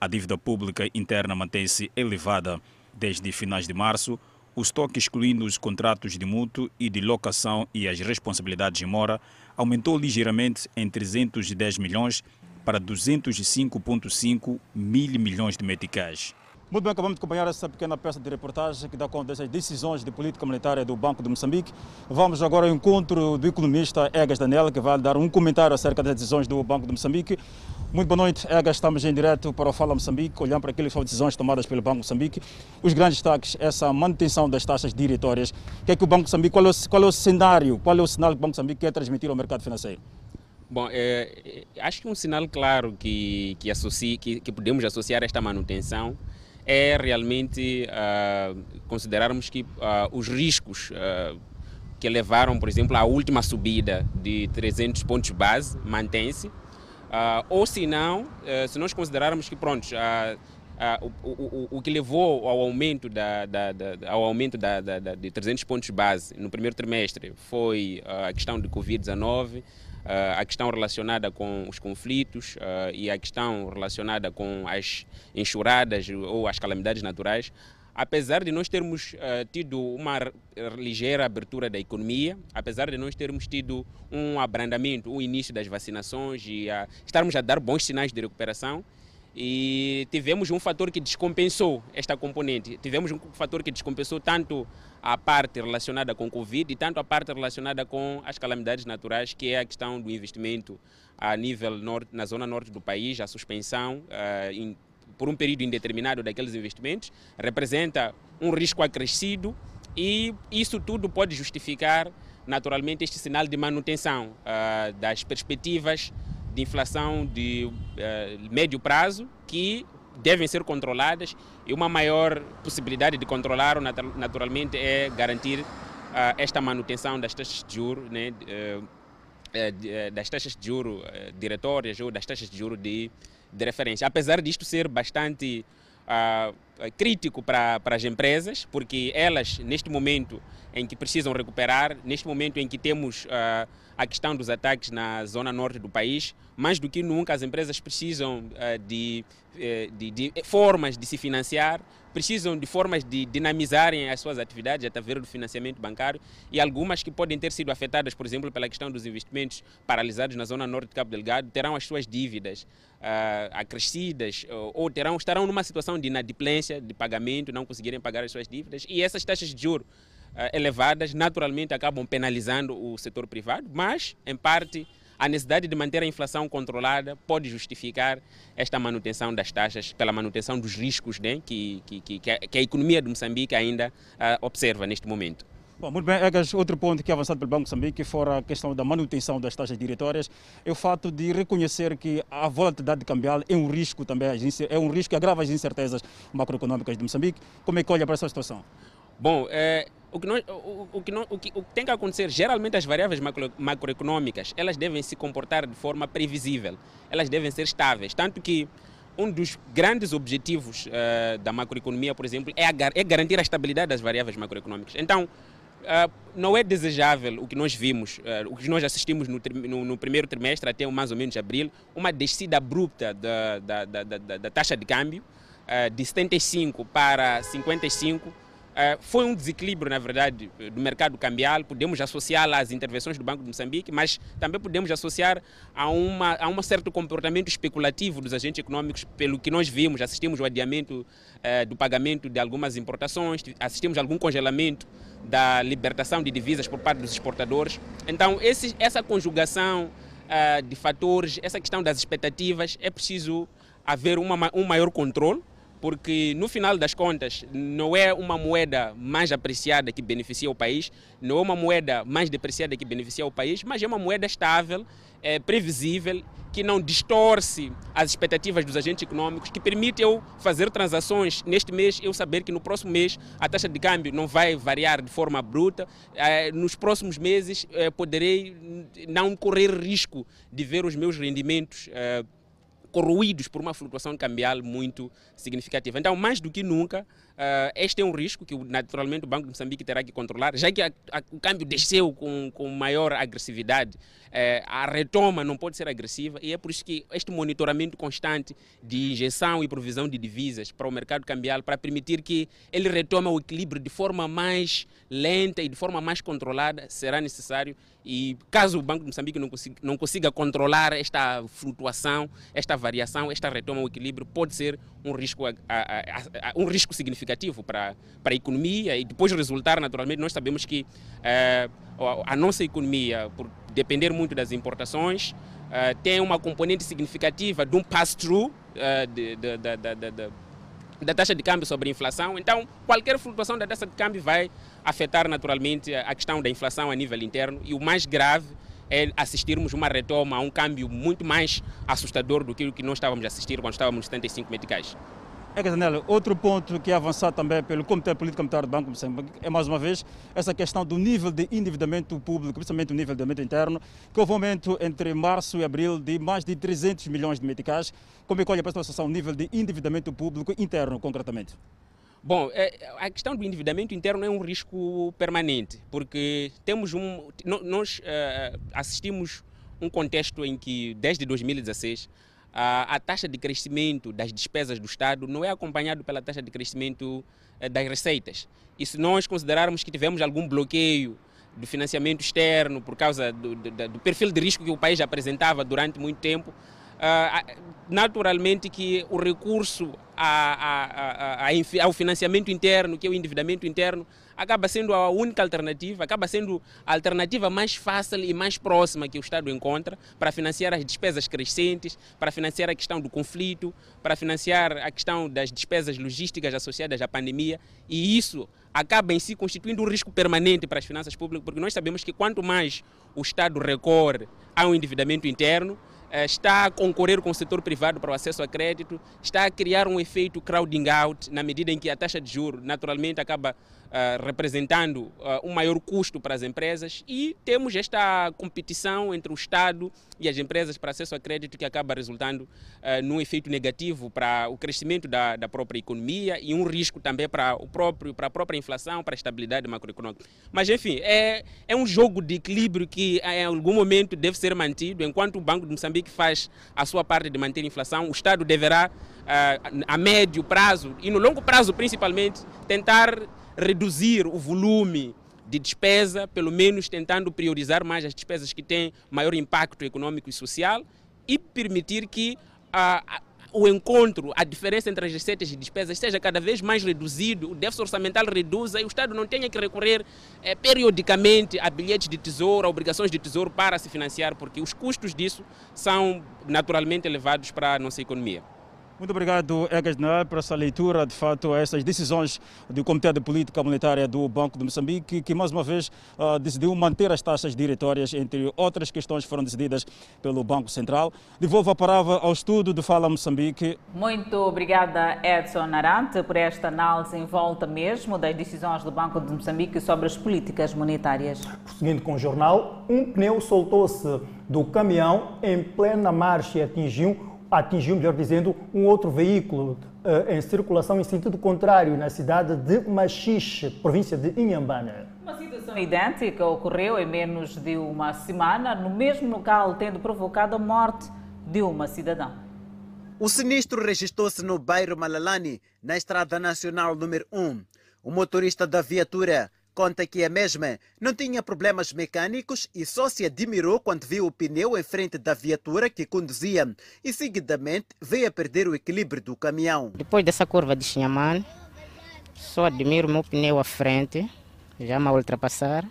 Speaker 20: A dívida pública interna mantém-se elevada. Desde finais de março, o estoque, excluindo os contratos de mútuo e de locação e as responsabilidades de mora, aumentou ligeiramente em 310 milhões para 205,5 mil milhões de meticais. Muito bem, acabamos de acompanhar essa pequena peça de reportagem que dá conta dessas decisões de política monetária do Banco de Moçambique. Vamos agora ao encontro do economista Egas Daniel, que vai dar um comentário acerca das decisões do Banco de Moçambique. Muito boa noite, Egas. Estamos em direto para o Fala Moçambique, olhando para aquelas decisões tomadas pelo Banco de Moçambique. Os grandes destaques, essa manutenção das taxas diretórias. Que é que o Banco de Moçambique, qual é o, qual é o cenário, qual é o sinal que o Banco de Moçambique quer transmitir ao mercado financeiro?
Speaker 29: Bom, é, acho que um sinal claro que, que, que, que podemos associar a esta manutenção é realmente uh, considerarmos que uh, os riscos uh, que levaram, por exemplo, à última subida de 300 pontos base mantém-se, ou se não, se nós considerarmos que, pronto, o, o, o, que levou ao aumento, da, da, da ao aumento da, da, de 300 pontos base no primeiro trimestre foi a questão de Covid-19, Uh, a questão relacionada com os conflitos uh, e a questão relacionada com as enxurradas ou as calamidades naturais, apesar de nós termos uh, tido uma ligeira abertura da economia, apesar de nós termos tido um abrandamento, o início das vacinações e estarmos a dar bons sinais de recuperação, e tivemos um fator que descompensou esta componente. Tivemos um fator que descompensou tanto a parte relacionada com o Covid e tanto a parte relacionada com as calamidades naturais, que é a questão do investimento a nível norte, na zona norte do país, a suspensão uh, por um período indeterminado daqueles investimentos, representa um risco acrescido e isso tudo pode justificar naturalmente este sinal de manutenção uh, das perspectivas de inflação de uh, médio prazo que devem ser controladas e uma maior possibilidade de controlar naturalmente é garantir uh, esta manutenção das taxas de juros, né, uh, das taxas de juros diretórias ou das taxas de juros de, de referência. Apesar disto ser bastante crítico para, para as empresas, porque elas, neste momento em que precisam recuperar, neste momento em que temos a questão dos ataques na zona norte do país, mais do que nunca as empresas precisam uh, de, uh, de, de, formas de se financiar, precisam de formas de dinamizarem as suas atividades através do financiamento bancário. E algumas que podem ter sido afetadas, por exemplo, pela questão dos investimentos paralisados na zona norte de Cabo Delgado, terão as suas dívidas uh, acrescidas ou terão, estarão numa situação de inadimplência de pagamento, não conseguirem pagar as suas dívidas. E essas taxas de juros elevadas naturalmente acabam penalizando o setor privado, mas, em parte, a necessidade de manter a inflação controlada pode justificar esta manutenção das taxas pela manutenção dos riscos né, que, que, que, que, a, economia de Moçambique ainda uh, observa neste momento.
Speaker 20: Bom, muito bem, Egas, outro ponto que é avançado pelo Banco de Moçambique fora a questão da manutenção das taxas diretórias é o fato de reconhecer que a volatilidade cambial é um risco também, é um risco que agrava as incertezas macroeconômicas de Moçambique. Como é que olha para essa situação?
Speaker 29: Bom, é, o, que nós, o, o, que o, que, o que tem que acontecer, geralmente as variáveis macro, macroeconômicas, elas devem se comportar de forma previsível, elas devem ser estáveis, tanto que um dos grandes objetivos uh, da macroeconomia, por exemplo, é, a, é, garantir a estabilidade das variáveis macroeconômicas. Então, uh, não é desejável o que nós vimos, uh, o que nós assistimos no, no, no, primeiro trimestre até mais ou menos abril, uma descida abrupta da, da, da, da, taxa de câmbio de 75 para 55 Uh, foi um desequilíbrio, na verdade, do mercado cambial. Podemos associá-la às intervenções do Banco de Moçambique, mas também podemos associar a, uma, a um certo comportamento especulativo dos agentes econômicos, pelo que nós vimos, assistimos ao adiamento uh, do pagamento de algumas importações, assistimos algum congelamento da libertação de divisas por parte dos exportadores. Então, esse, essa conjugação uh, de fatores, essa questão das expectativas, é preciso haver uma, um maior controle porque no final das contas não é uma moeda mais apreciada que beneficia o país, não é uma moeda mais depreciada que beneficia o país, mas é uma moeda estável, é, previsível, que não distorce as expectativas dos agentes econômicos, que permite eu fazer transações neste mês, eu saber que no próximo mês a taxa de câmbio não vai variar de forma bruta, é, nos próximos meses é, poderei não correr risco de ver os meus rendimentos é, corroídos por uma flutuação cambial muito significativa. Então, mais do que nunca, uh, este é um risco que naturalmente o Banco de Moçambique terá que controlar, já que a, a, o câmbio desceu com, com maior agressividade, uh, a retoma não pode ser agressiva e é por isso que este monitoramento constante de injeção e provisão de divisas para o mercado cambial, para permitir que ele retome o equilíbrio de forma mais lenta e de forma mais controlada, será necessário. E caso o Banco de Moçambique não consiga, não consiga controlar esta flutuação, esta variação, esta retoma ao equilíbrio, pode ser um risco, a, um risco significativo para, para a economia e depois resultar, naturalmente, nós sabemos que eh, a nossa economia, por depender muito das importações, eh, tem uma componente significativa de um pass-through eh, da taxa de câmbio sobre a inflação. Então, qualquer flutuação da taxa de câmbio vai afetar naturalmente a questão da inflação a nível interno e o mais grave é assistirmos uma retoma a um câmbio muito mais assustador do que o que nós estávamos a assistir quando estávamos nos 75 meticais.
Speaker 20: É, Daniel, outro ponto que é avançado também pelo Comitê Político Monetário do Banco de Moçambique é, mais uma vez, essa questão do nível de endividamento público, principalmente o nível de endividamento interno, que houve um aumento entre março e abril de mais de 300 milhões de meticais. Como é que olha para a situação, o nível de endividamento público interno, concretamente?
Speaker 29: Bom, é, a questão do endividamento interno é um risco permanente, porque temos um, nós uh, assistimos um contexto em que, desde 2016, a, taxa de crescimento das despesas do Estado não é acompanhado pela taxa de crescimento eh, das receitas. E se nós considerarmos que tivemos algum bloqueio do financiamento externo por causa do, do, do perfil de risco que o país apresentava durante muito tempo, uh, naturalmente que o recurso ao financiamento interno, que é o endividamento interno, acaba sendo a única alternativa, acaba sendo a alternativa mais fácil e mais próxima que o Estado encontra para financiar as despesas crescentes, para financiar a questão do conflito, para financiar a questão das despesas logísticas associadas à pandemia, e isso acaba em si constituindo um risco permanente para as finanças públicas, porque nós sabemos que quanto mais o Estado recorre ao endividamento interno, eh, está a concorrer com o setor privado para o acesso a crédito, está a criar um efeito crowding out, na medida em que a taxa de juros naturalmente acaba representando uh, um maior custo para as empresas e temos esta competição entre o Estado e as empresas para acesso a crédito que acaba resultando uh, num efeito negativo para o crescimento da, da, própria economia e um risco também para o próprio para a própria inflação, para a estabilidade macroeconômica. Mas enfim, é, é um jogo de equilíbrio que em algum momento deve ser mantido. Enquanto o Banco de Moçambique faz a sua parte de manter a inflação, o Estado deverá a médio prazo e no longo prazo principalmente tentar reduzir o volume de despesa, pelo menos tentando priorizar mais as despesas que têm maior impacto econômico e social e permitir que a, a, o encontro, a diferença entre as receitas e despesas seja cada vez mais reduzido, o déficit orçamental reduza e o Estado não tenha que recorrer eh, periodicamente a bilhetes de tesouro, a obrigações de tesouro para se financiar, porque os custos disso são naturalmente elevados para a nossa economia.
Speaker 20: Muito obrigado, Egas General, por essa leitura, de fato, a essas decisões do Comitê de Política Monetária do Banco de Moçambique, que mais uma vez uh, decidiu manter as taxas diretórias, entre outras questões que foram decididas pelo Banco Central. Devolvo a palavra ao estudo de Fala Moçambique.
Speaker 2: Muito obrigada, Edson Arante, por esta análise em volta mesmo das decisões do Banco de Moçambique sobre as políticas monetárias.
Speaker 3: Prosseguindo com o jornal, um pneu soltou-se do caminhão em plena marcha e atingiu atingiu, melhor dizendo, um outro veículo uh, em circulação em sentido contrário na cidade de Machixe, província de Inhambane.
Speaker 2: Uma situação idêntica ocorreu em menos de uma semana no mesmo local, tendo provocado a morte de uma cidadã.
Speaker 30: O sinistro registrou-se no bairro Malalani, na estrada nacional número 1. O motorista da viatura Conta que a mesma não tinha problemas mecânicos e só se admirou quando viu o pneu em frente da viatura que conduzia e seguidamente veio a perder o equilíbrio do caminhão.
Speaker 31: Depois dessa curva de Xinhamane, só admiro o meu pneu à frente, já me ultrapassar,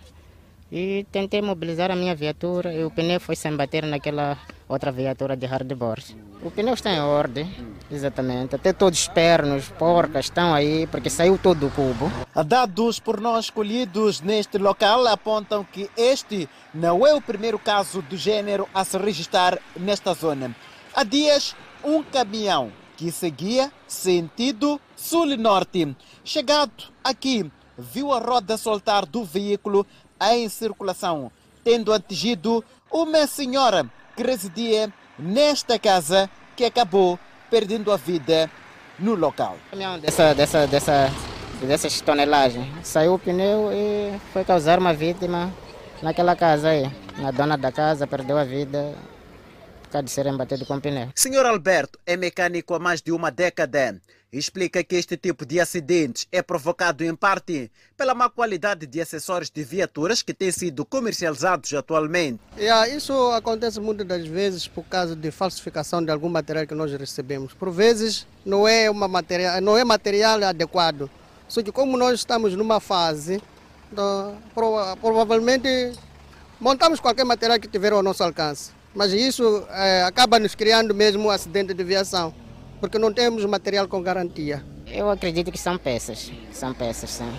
Speaker 31: e tentei mobilizar a minha viatura e o pneu foi sem bater naquela outra viatura de hardboard. O pneu está em ordem, exatamente. Até todos os pernos, porcas estão aí, porque saiu todo o cubo.
Speaker 30: Dados por nós escolhidos neste local apontam que este não é o primeiro caso do gênero a se registrar nesta zona. Há dias, um caminhão que seguia sentido sul-norte. Chegado aqui, viu a roda soltar do veículo em circulação, tendo atingido uma senhora que residia nesta casa que acabou perdendo a vida no local.
Speaker 31: Dessa, dessa, dessa, dessas tonelagens, saiu o pneu e foi causar uma vítima naquela casa aí. A dona da casa perdeu a vida por causa de serem batidos com pneu.
Speaker 30: Senhor Alberto é mecânico há mais de uma década explica que este tipo de acidentes é provocado em parte pela má qualidade de acessórios de viaturas que têm sido comercializados atualmente.
Speaker 32: Yeah, isso acontece muitas das vezes por causa de falsificação de algum material que nós recebemos. Por vezes não é, uma material, não é material adequado. Só que como nós estamos numa fase, então, provavelmente montamos qualquer material que tiver ao nosso alcance. Mas isso é, acaba nos criando mesmo um acidente de viação porque não temos material com garantia.
Speaker 31: Eu acredito que são peças, são peças, sim.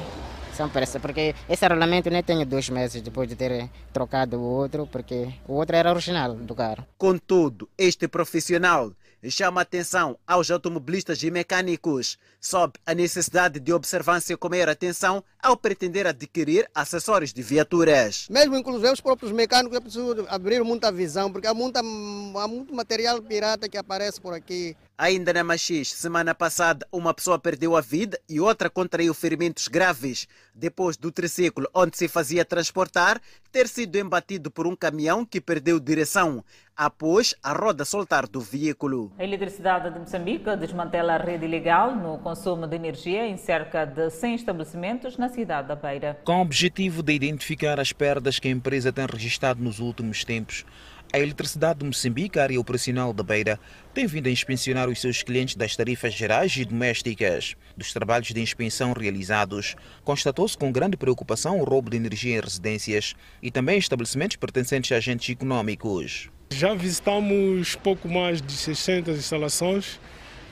Speaker 31: São peças, porque esse rolamento nem tenho dois meses depois de ter trocado o outro, porque o outro era original do carro.
Speaker 30: Contudo, este profissional chama atenção aos automobilistas e mecânicos sobre a necessidade de observância com maior atenção ao pretender adquirir acessórios de viaturas.
Speaker 32: Mesmo inclusive os próprios mecânicos é preciso abrir muita visão, porque há, muita, há muito material pirata que aparece por aqui.
Speaker 30: Ainda na Machis, semana passada, uma pessoa perdeu a vida e outra contraiu ferimentos graves depois do triciclo onde se fazia transportar ter sido embatido por um caminhão que perdeu direção após a roda soltar do veículo.
Speaker 2: A Eletricidade de Moçambique desmantela a rede ilegal no consumo de energia em cerca de 100 estabelecimentos na cidade da Beira.
Speaker 33: Com o objetivo de identificar as perdas que a empresa tem registrado nos últimos tempos,
Speaker 9: A Eletricidade de Moçambique, área operacional da Beira, tem vindo a inspecionar os seus clientes das tarifas gerais e domésticas. Dos trabalhos de inspeção realizados, constatou-se com grande preocupação o roubo de energia em residências e também estabelecimentos pertencentes a agentes econômicos.
Speaker 34: Já visitamos pouco mais de 600 instalações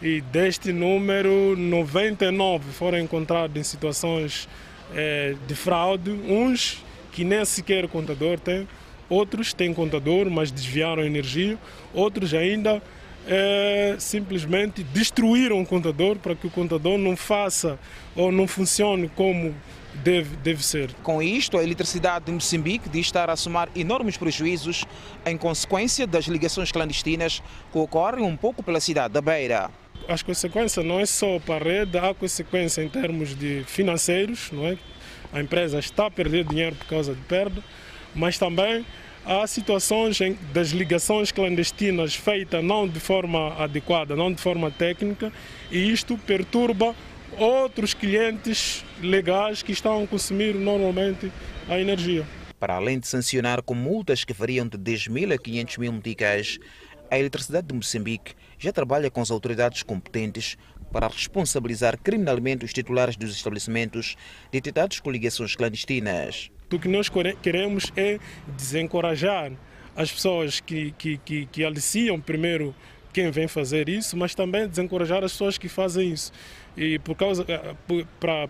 Speaker 34: e deste número, 99 foram encontrados em situações eh, de fraude, uns que nem sequer contador têm, outros têm contador, mas desviaram energia, outros ainda eh, simplesmente destruíram o contador para que o contador não faça ou não funcione como deve, deve ser.
Speaker 9: Com isto, a eletricidade de Moçambique diz estar a somar enormes prejuízos em consequência das ligações clandestinas que ocorrem um pouco pela cidade da Beira
Speaker 34: as consequências não é só para a rede, há consequências em termos de financeiros, não é? A empresa está a perder dinheiro por causa de perda, mas também há situações das ligações clandestinas feitas não de forma adequada, não de forma técnica, e isto perturba outros clientes legais que estão a consumir normalmente a energia.
Speaker 9: Para além de sancionar com multas que variam de 10 mil a 500 mil meticais, a Eletricidade de Moçambique já trabalha com as autoridades competentes para responsabilizar criminalmente os titulares dos estabelecimentos detectados com ligações clandestinas.
Speaker 34: O que nós queremos é desencorajar as pessoas que, que, que, que aliciam primeiro quem vem fazer isso, mas também desencorajar as pessoas que fazem isso. E por causa eh,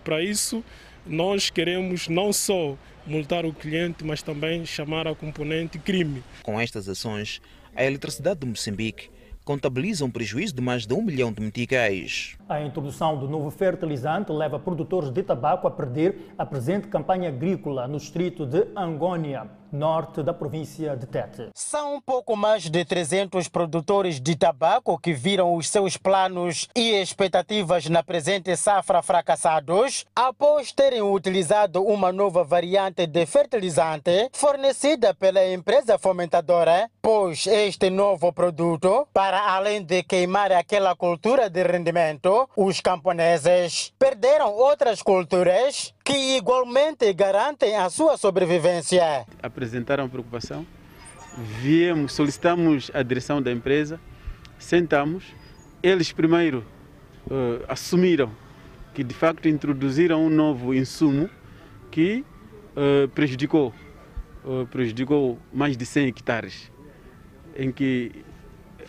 Speaker 34: para isso nós queremos não só multar o cliente, mas também chamar a componente crime.
Speaker 9: Com estas ações, a eletricidade de Moçambique contabiliza um prejuízo de mais de um milhão de meticais.
Speaker 3: A introdução do novo fertilizante leva produtores de tabaco a perder a presente campanha agrícola no distrito de Angônia norte da província de Tete.
Speaker 24: São um pouco mais de 300 produtores de tabaco que viram os seus planos e expectativas na presente safra fracassados após terem utilizado uma nova variante de fertilizante fornecida pela empresa fomentadora, pois este novo produto, para além de queimar aquela cultura de rendimento, os camponeses perderam outras culturas que igualmente garantem a sua sobrevivência.
Speaker 27: Apresentaram preocupação, viemos, solicitamos a direção da empresa, sentamos, eles primeiro uh, assumiram que de facto introduziram um novo insumo que uh, prejudicou, uh, prejudicou mais de 100 hectares, em que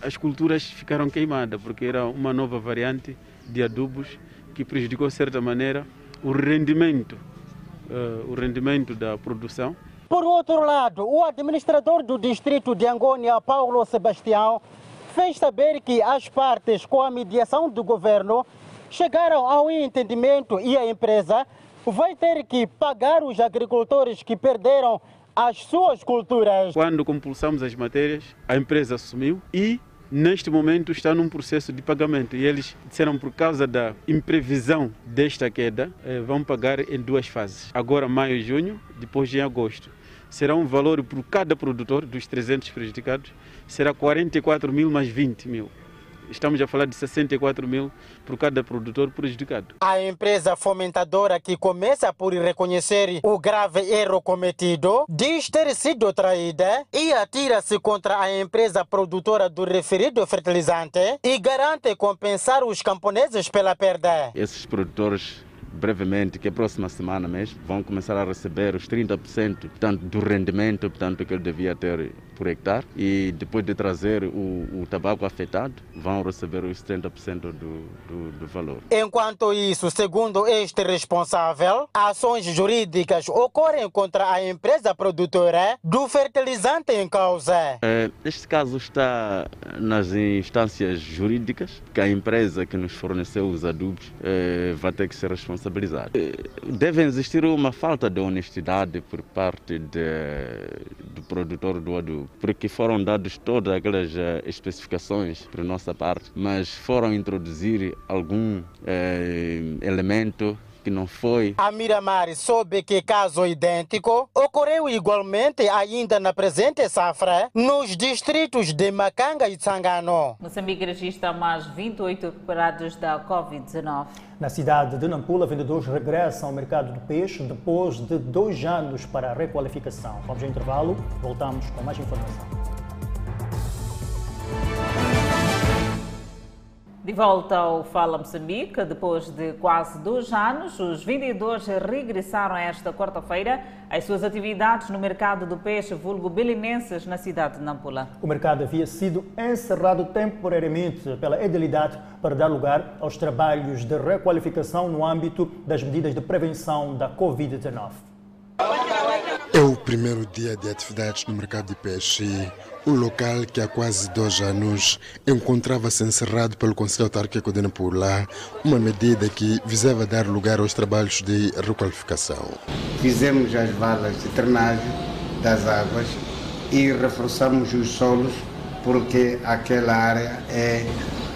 Speaker 27: as culturas ficaram queimadas, porque era uma nova variante de adubos que prejudicou de certa maneira o rendimento, uh, o rendimento da produção.
Speaker 24: Por outro lado, o administrador do distrito de Angônia, Paulo Sebastião, fez saber que as partes, com a mediação do governo, chegaram ao entendimento e a empresa vai ter que pagar os agricultores que perderam as suas culturas.
Speaker 27: Quando compulsamos as matérias, a empresa assumiu e neste momento está num processo de pagamento e eles disseram por causa da imprevisão desta queda eh, vão pagar em duas fases. Agora maio e junho, depois em agosto. Será um valor por cada produtor dos 300 prejudicados, será 44 mil mais 20 mil. Estamos a falar de 64 mil por cada produtor prejudicado.
Speaker 24: A empresa fomentadora que começa por reconhecer o grave erro cometido diz ter sido traída e atira-se contra a empresa produtora do referido fertilizante e garante compensar os camponeses pela perda.
Speaker 32: Esses produtores brevemente, que a próxima semana mesmo, vão começar a receber os 30% portanto, do rendimento portanto, que ele devia ter por hectare e depois de trazer o, o tabaco afetado, vão receber os 30% do, do, do valor.
Speaker 24: Enquanto isso, segundo este responsável, ações jurídicas ocorrem contra a empresa produtora do fertilizante em causa.
Speaker 32: É, este caso está nas instâncias jurídicas, que a empresa que nos forneceu os adubos é, vai ter que ser responsabilizada. É, deve existir uma falta de honestidade por parte de, do produtor do adubo porque foram dados todas aquelas uh, especificações para nossa parte, mas foram introduzir algum uh, elemento que não foi.
Speaker 24: A Miramar soube que caso idêntico ocorreu igualmente ainda na presente safra nos distritos de Macanga e Tsangano.
Speaker 2: Moçambique registra mais 28 recuperados da Covid-19.
Speaker 3: Na cidade de Nampula, vendedores regressam ao mercado do peixe depois de dois anos para a requalificação. Vamos ao intervalo, voltamos com mais informação.
Speaker 2: De volta ao Fala Moçambique, depois de quase dois anos, os vendedores regressaram esta quarta-feira às suas atividades no mercado do peixe vulgo belinenses na cidade de Nampula.
Speaker 3: O mercado havia sido encerrado temporariamente pela edilidade para dar lugar aos trabalhos de requalificação no âmbito das medidas de prevenção da Covid-19.
Speaker 35: É o primeiro dia de atividades no mercado de peixe. O local, que há quase dois anos encontrava-se encerrado pelo Conselho Autárquico de Nampula, uma medida que visava dar lugar aos trabalhos de requalificação.
Speaker 36: Fizemos as valas de drenagem das águas e reforçamos os solos porque aquela área é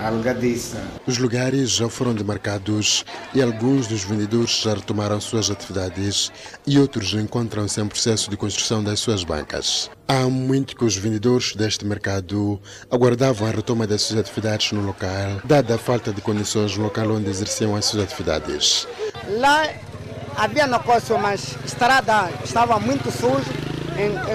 Speaker 36: algadiça.
Speaker 35: Os lugares já foram demarcados e alguns dos vendedores já retomaram suas atividades e outros encontram-se em processo de construção das suas bancas. Há muito que os vendedores deste mercado aguardavam a retoma das suas atividades no local, dada a falta de condições no local onde exerciam as suas atividades.
Speaker 37: Lá havia negócio, mas a estrada estava muito suja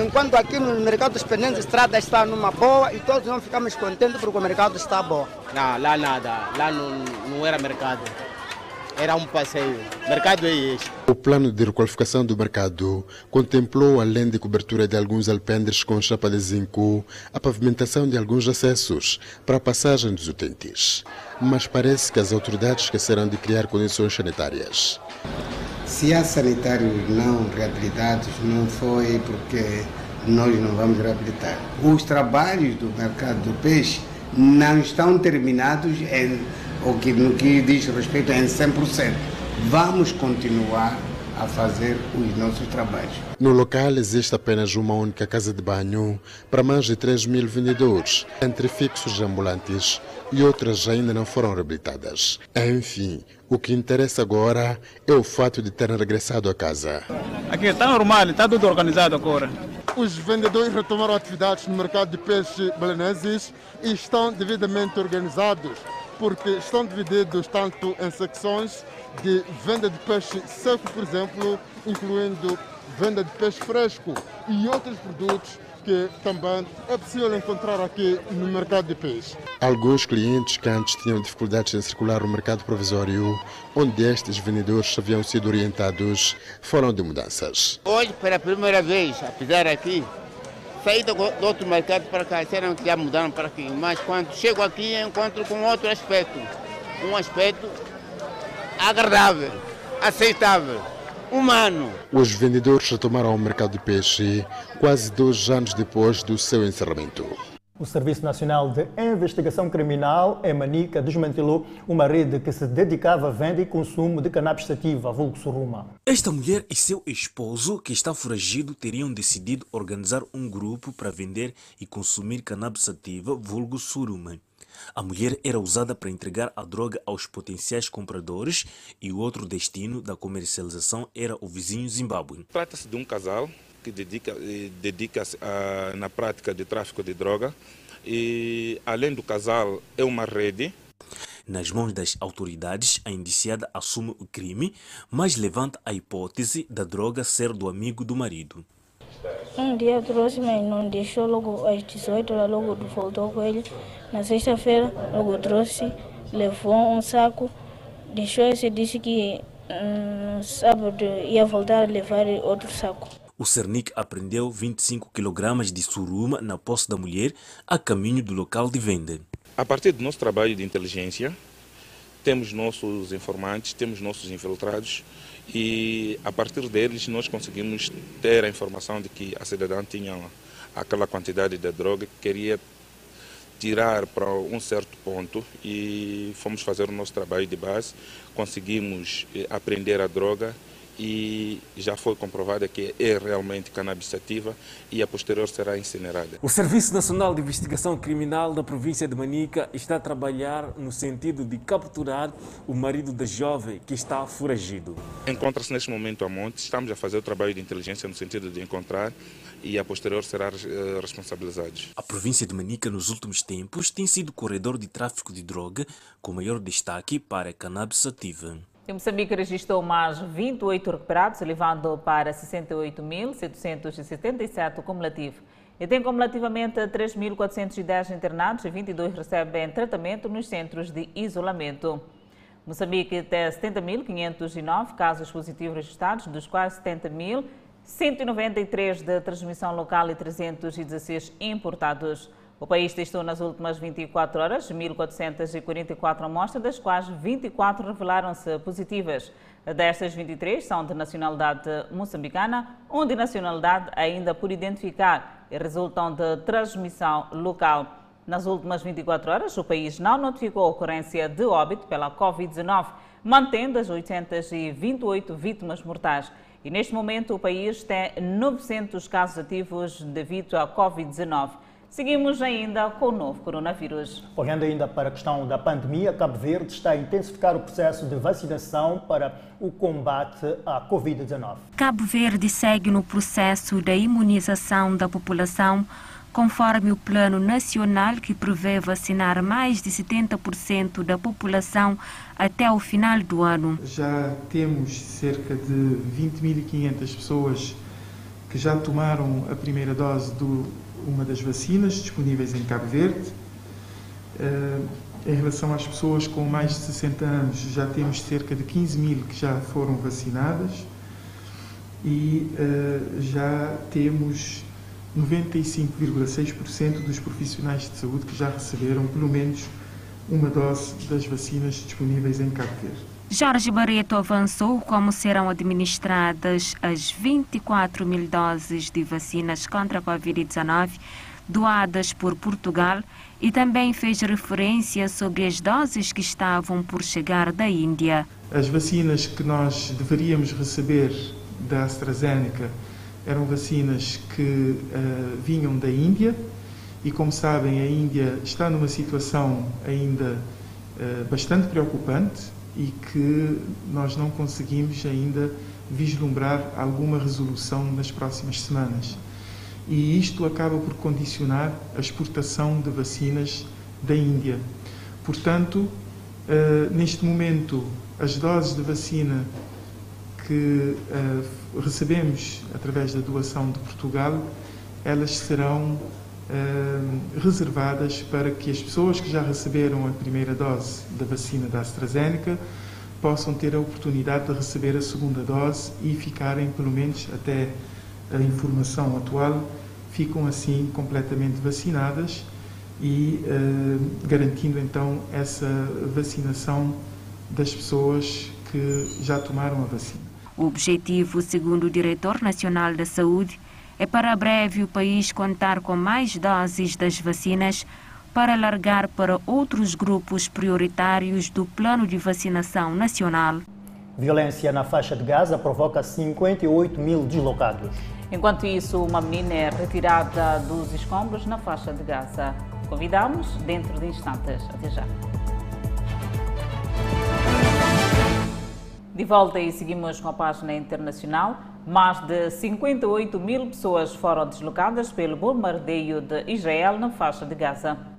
Speaker 37: enquanto aqui no mercado dos pendentes a estrada está numa boa e todos nós ficamos contentes porque o mercado está bom.
Speaker 38: Não, lá nada, lá não, não era mercado. Era um passeio. Mercado é este.
Speaker 35: O plano de requalificação do mercado contemplou, além de cobertura de alguns alpendres com chapa de zinco, a pavimentação de alguns acessos para a passagem dos utentes. Mas parece que as autoridades esqueceram de criar condições sanitárias.
Speaker 36: Se há sanitários não reabilitados, não foi porque nós não vamos reabilitar. Os trabalhos do mercado do peixe não estão terminados em, no que diz respeito em 100%. Vamos continuar a fazer os nossos trabalhos.
Speaker 35: No local existe apenas uma única casa de banho para mais de 3 mil vendedores, entre fixos e ambulantes, e outras ainda não foram reabilitadas. Enfim, o que interessa agora é o fato de terem regressado a casa.
Speaker 39: Aqui está normal, está tudo organizado agora.
Speaker 28: Os vendedores retomaram atividades no mercado de peixe beleneses e estão devidamente organizados, porque estão divididos tanto em secções de venda de peixe seco, por exemplo, incluindo venda de peixe fresco e outros produtos que também é possível encontrar aqui no mercado de peixe.
Speaker 35: Alguns clientes que antes tinham dificuldades em circular no mercado provisório, onde estes vendedores haviam sido orientados, foram de mudanças.
Speaker 38: Hoje, pela primeira vez, a pisar aqui, saí do, do outro mercado para cá, disseram que já mudaram para aqui, mas quando chego aqui encontro com outro aspecto, um aspecto agradável, aceitável humano.
Speaker 35: Os vendedores retomaram o mercado de peixe quase dois anos depois do seu encerramento.
Speaker 3: O Serviço Nacional de Investigação Criminal, em Manica, desmantelou uma rede que se dedicava à venda e consumo de cannabis sativa, vulgo suruma.
Speaker 19: Esta mulher e seu esposo, que está foragido, teriam decidido organizar um grupo para vender e consumir cannabis sativa, vulgo suruma. A mulher era usada para entregar a droga aos potenciais compradores e o outro destino da comercialização era o vizinho Zimbábue.
Speaker 40: Trata-se de um casal que dedica-se dedica na prática de tráfico de droga e, além do casal, é uma rede
Speaker 19: nas mãos das autoridades, a indiciada assume o crime, mas levanta a hipótese da droga ser do amigo do marido.
Speaker 41: Um dia trouxe, mas não deixou logo às 18 horas, logo voltou com ele. Na sexta-feira, logo trouxe, levou um saco, deixou esse disse que no hum, sábado ia voltar a levar outro saco.
Speaker 19: O Cernic apreendeu 25 kg de suruma na posse da mulher a caminho do local de venda.
Speaker 40: A partir do nosso trabalho de inteligência, temos nossos informantes, temos nossos infiltrados e a partir deles nós conseguimos ter a informação de que a cidadã tinha aquela quantidade de droga que queria tirar para um certo ponto e fomos fazer o nosso trabalho de base, conseguimos eh, apreender a droga e já foi comprovada que é realmente cannabis sativa e a posterior será incinerada.
Speaker 19: O Serviço Nacional de Investigação Criminal da província de Manica está a trabalhar no sentido de capturar o marido da jovem que está foragido.
Speaker 40: Encontra-se neste momento a monte, estamos a fazer o trabalho de inteligência no sentido de encontrar e a posterior será uh, responsabilizado.
Speaker 19: A província de Manica nos últimos tempos tem sido corredor de tráfico de droga com maior destaque para a cannabis sativa.
Speaker 2: Moçambique registrou mais 28 recuperados, elevando para 68.777 o cumulativo. e tem cumulativamente 3.410 internados e 22 recebem tratamento nos centros de isolamento. Moçambique tem 70.509 casos positivos registrados, dos quais 70.193 de transmissão local e 316 importados. O país testou nas últimas 24 horas 1.444 amostras, das quais 24 revelaram-se positivas. Destas 23 são de nacionalidade moçambicana, um de nacionalidade ainda por identificar e resultam de transmissão local. Nas últimas 24 horas, o país não notificou a ocorrência de óbito pela Covid-19, mantendo as 828 vítimas mortais. E neste momento, o país tem 900 casos ativos devido à Covid-19. Seguimos ainda com o novo coronavírus.
Speaker 3: Olhando ainda para a questão da pandemia, Cabo Verde está a intensificar o processo de vacinação para o combate à Covid-19.
Speaker 42: Cabo Verde segue no processo da imunização da população, conforme o Plano Nacional que prevê vacinar mais de 70% da população até o final do ano.
Speaker 43: Já temos cerca de 20.500 pessoas que já tomaram a primeira dose do uma das vacinas disponíveis em Cabo Verde. Uh, em relação às pessoas com mais de 60 anos, já temos cerca de 15 mil que já foram vacinadas e uh, já temos 95,6% dos profissionais de saúde que já receberam pelo menos uma dose das vacinas disponíveis em Cabo Verde.
Speaker 42: Jorge Barreto avançou como serão administradas as 24 mil doses de vacinas contra a Covid-19 doadas por Portugal e também fez referência sobre as doses que estavam por chegar da Índia.
Speaker 43: As vacinas que nós deveríamos receber da AstraZeneca eram vacinas que uh, vinham da Índia e, como sabem, a Índia está numa situação ainda uh, bastante preocupante e que nós não conseguimos ainda vislumbrar alguma resolução nas próximas semanas. E isto acaba por condicionar a exportação de vacinas da Índia. Portanto, uh, neste momento, as doses de vacina que uh, recebemos através da doação de Portugal, elas serão reservadas para que as pessoas que já receberam a primeira dose da vacina da AstraZeneca possam ter a oportunidade de receber a segunda dose e ficarem, pelo menos até a informação atual, ficam assim completamente vacinadas e uh, garantindo então essa vacinação das pessoas que já tomaram a vacina.
Speaker 42: O objetivo, segundo o diretor nacional da saúde, é para breve o país contar com mais doses das vacinas para alargar para outros grupos prioritários do plano de vacinação nacional.
Speaker 3: Violência na faixa de Gaza provoca 58 mil deslocados.
Speaker 2: Enquanto isso, uma menina é retirada dos escombros na faixa de Gaza. Convidamos dentro de instantes. Até já. De volta e seguimos com a página internacional. Mais de 58 mil pessoas foram deslocadas pelo bombardeio de Israel na faixa de Gaza.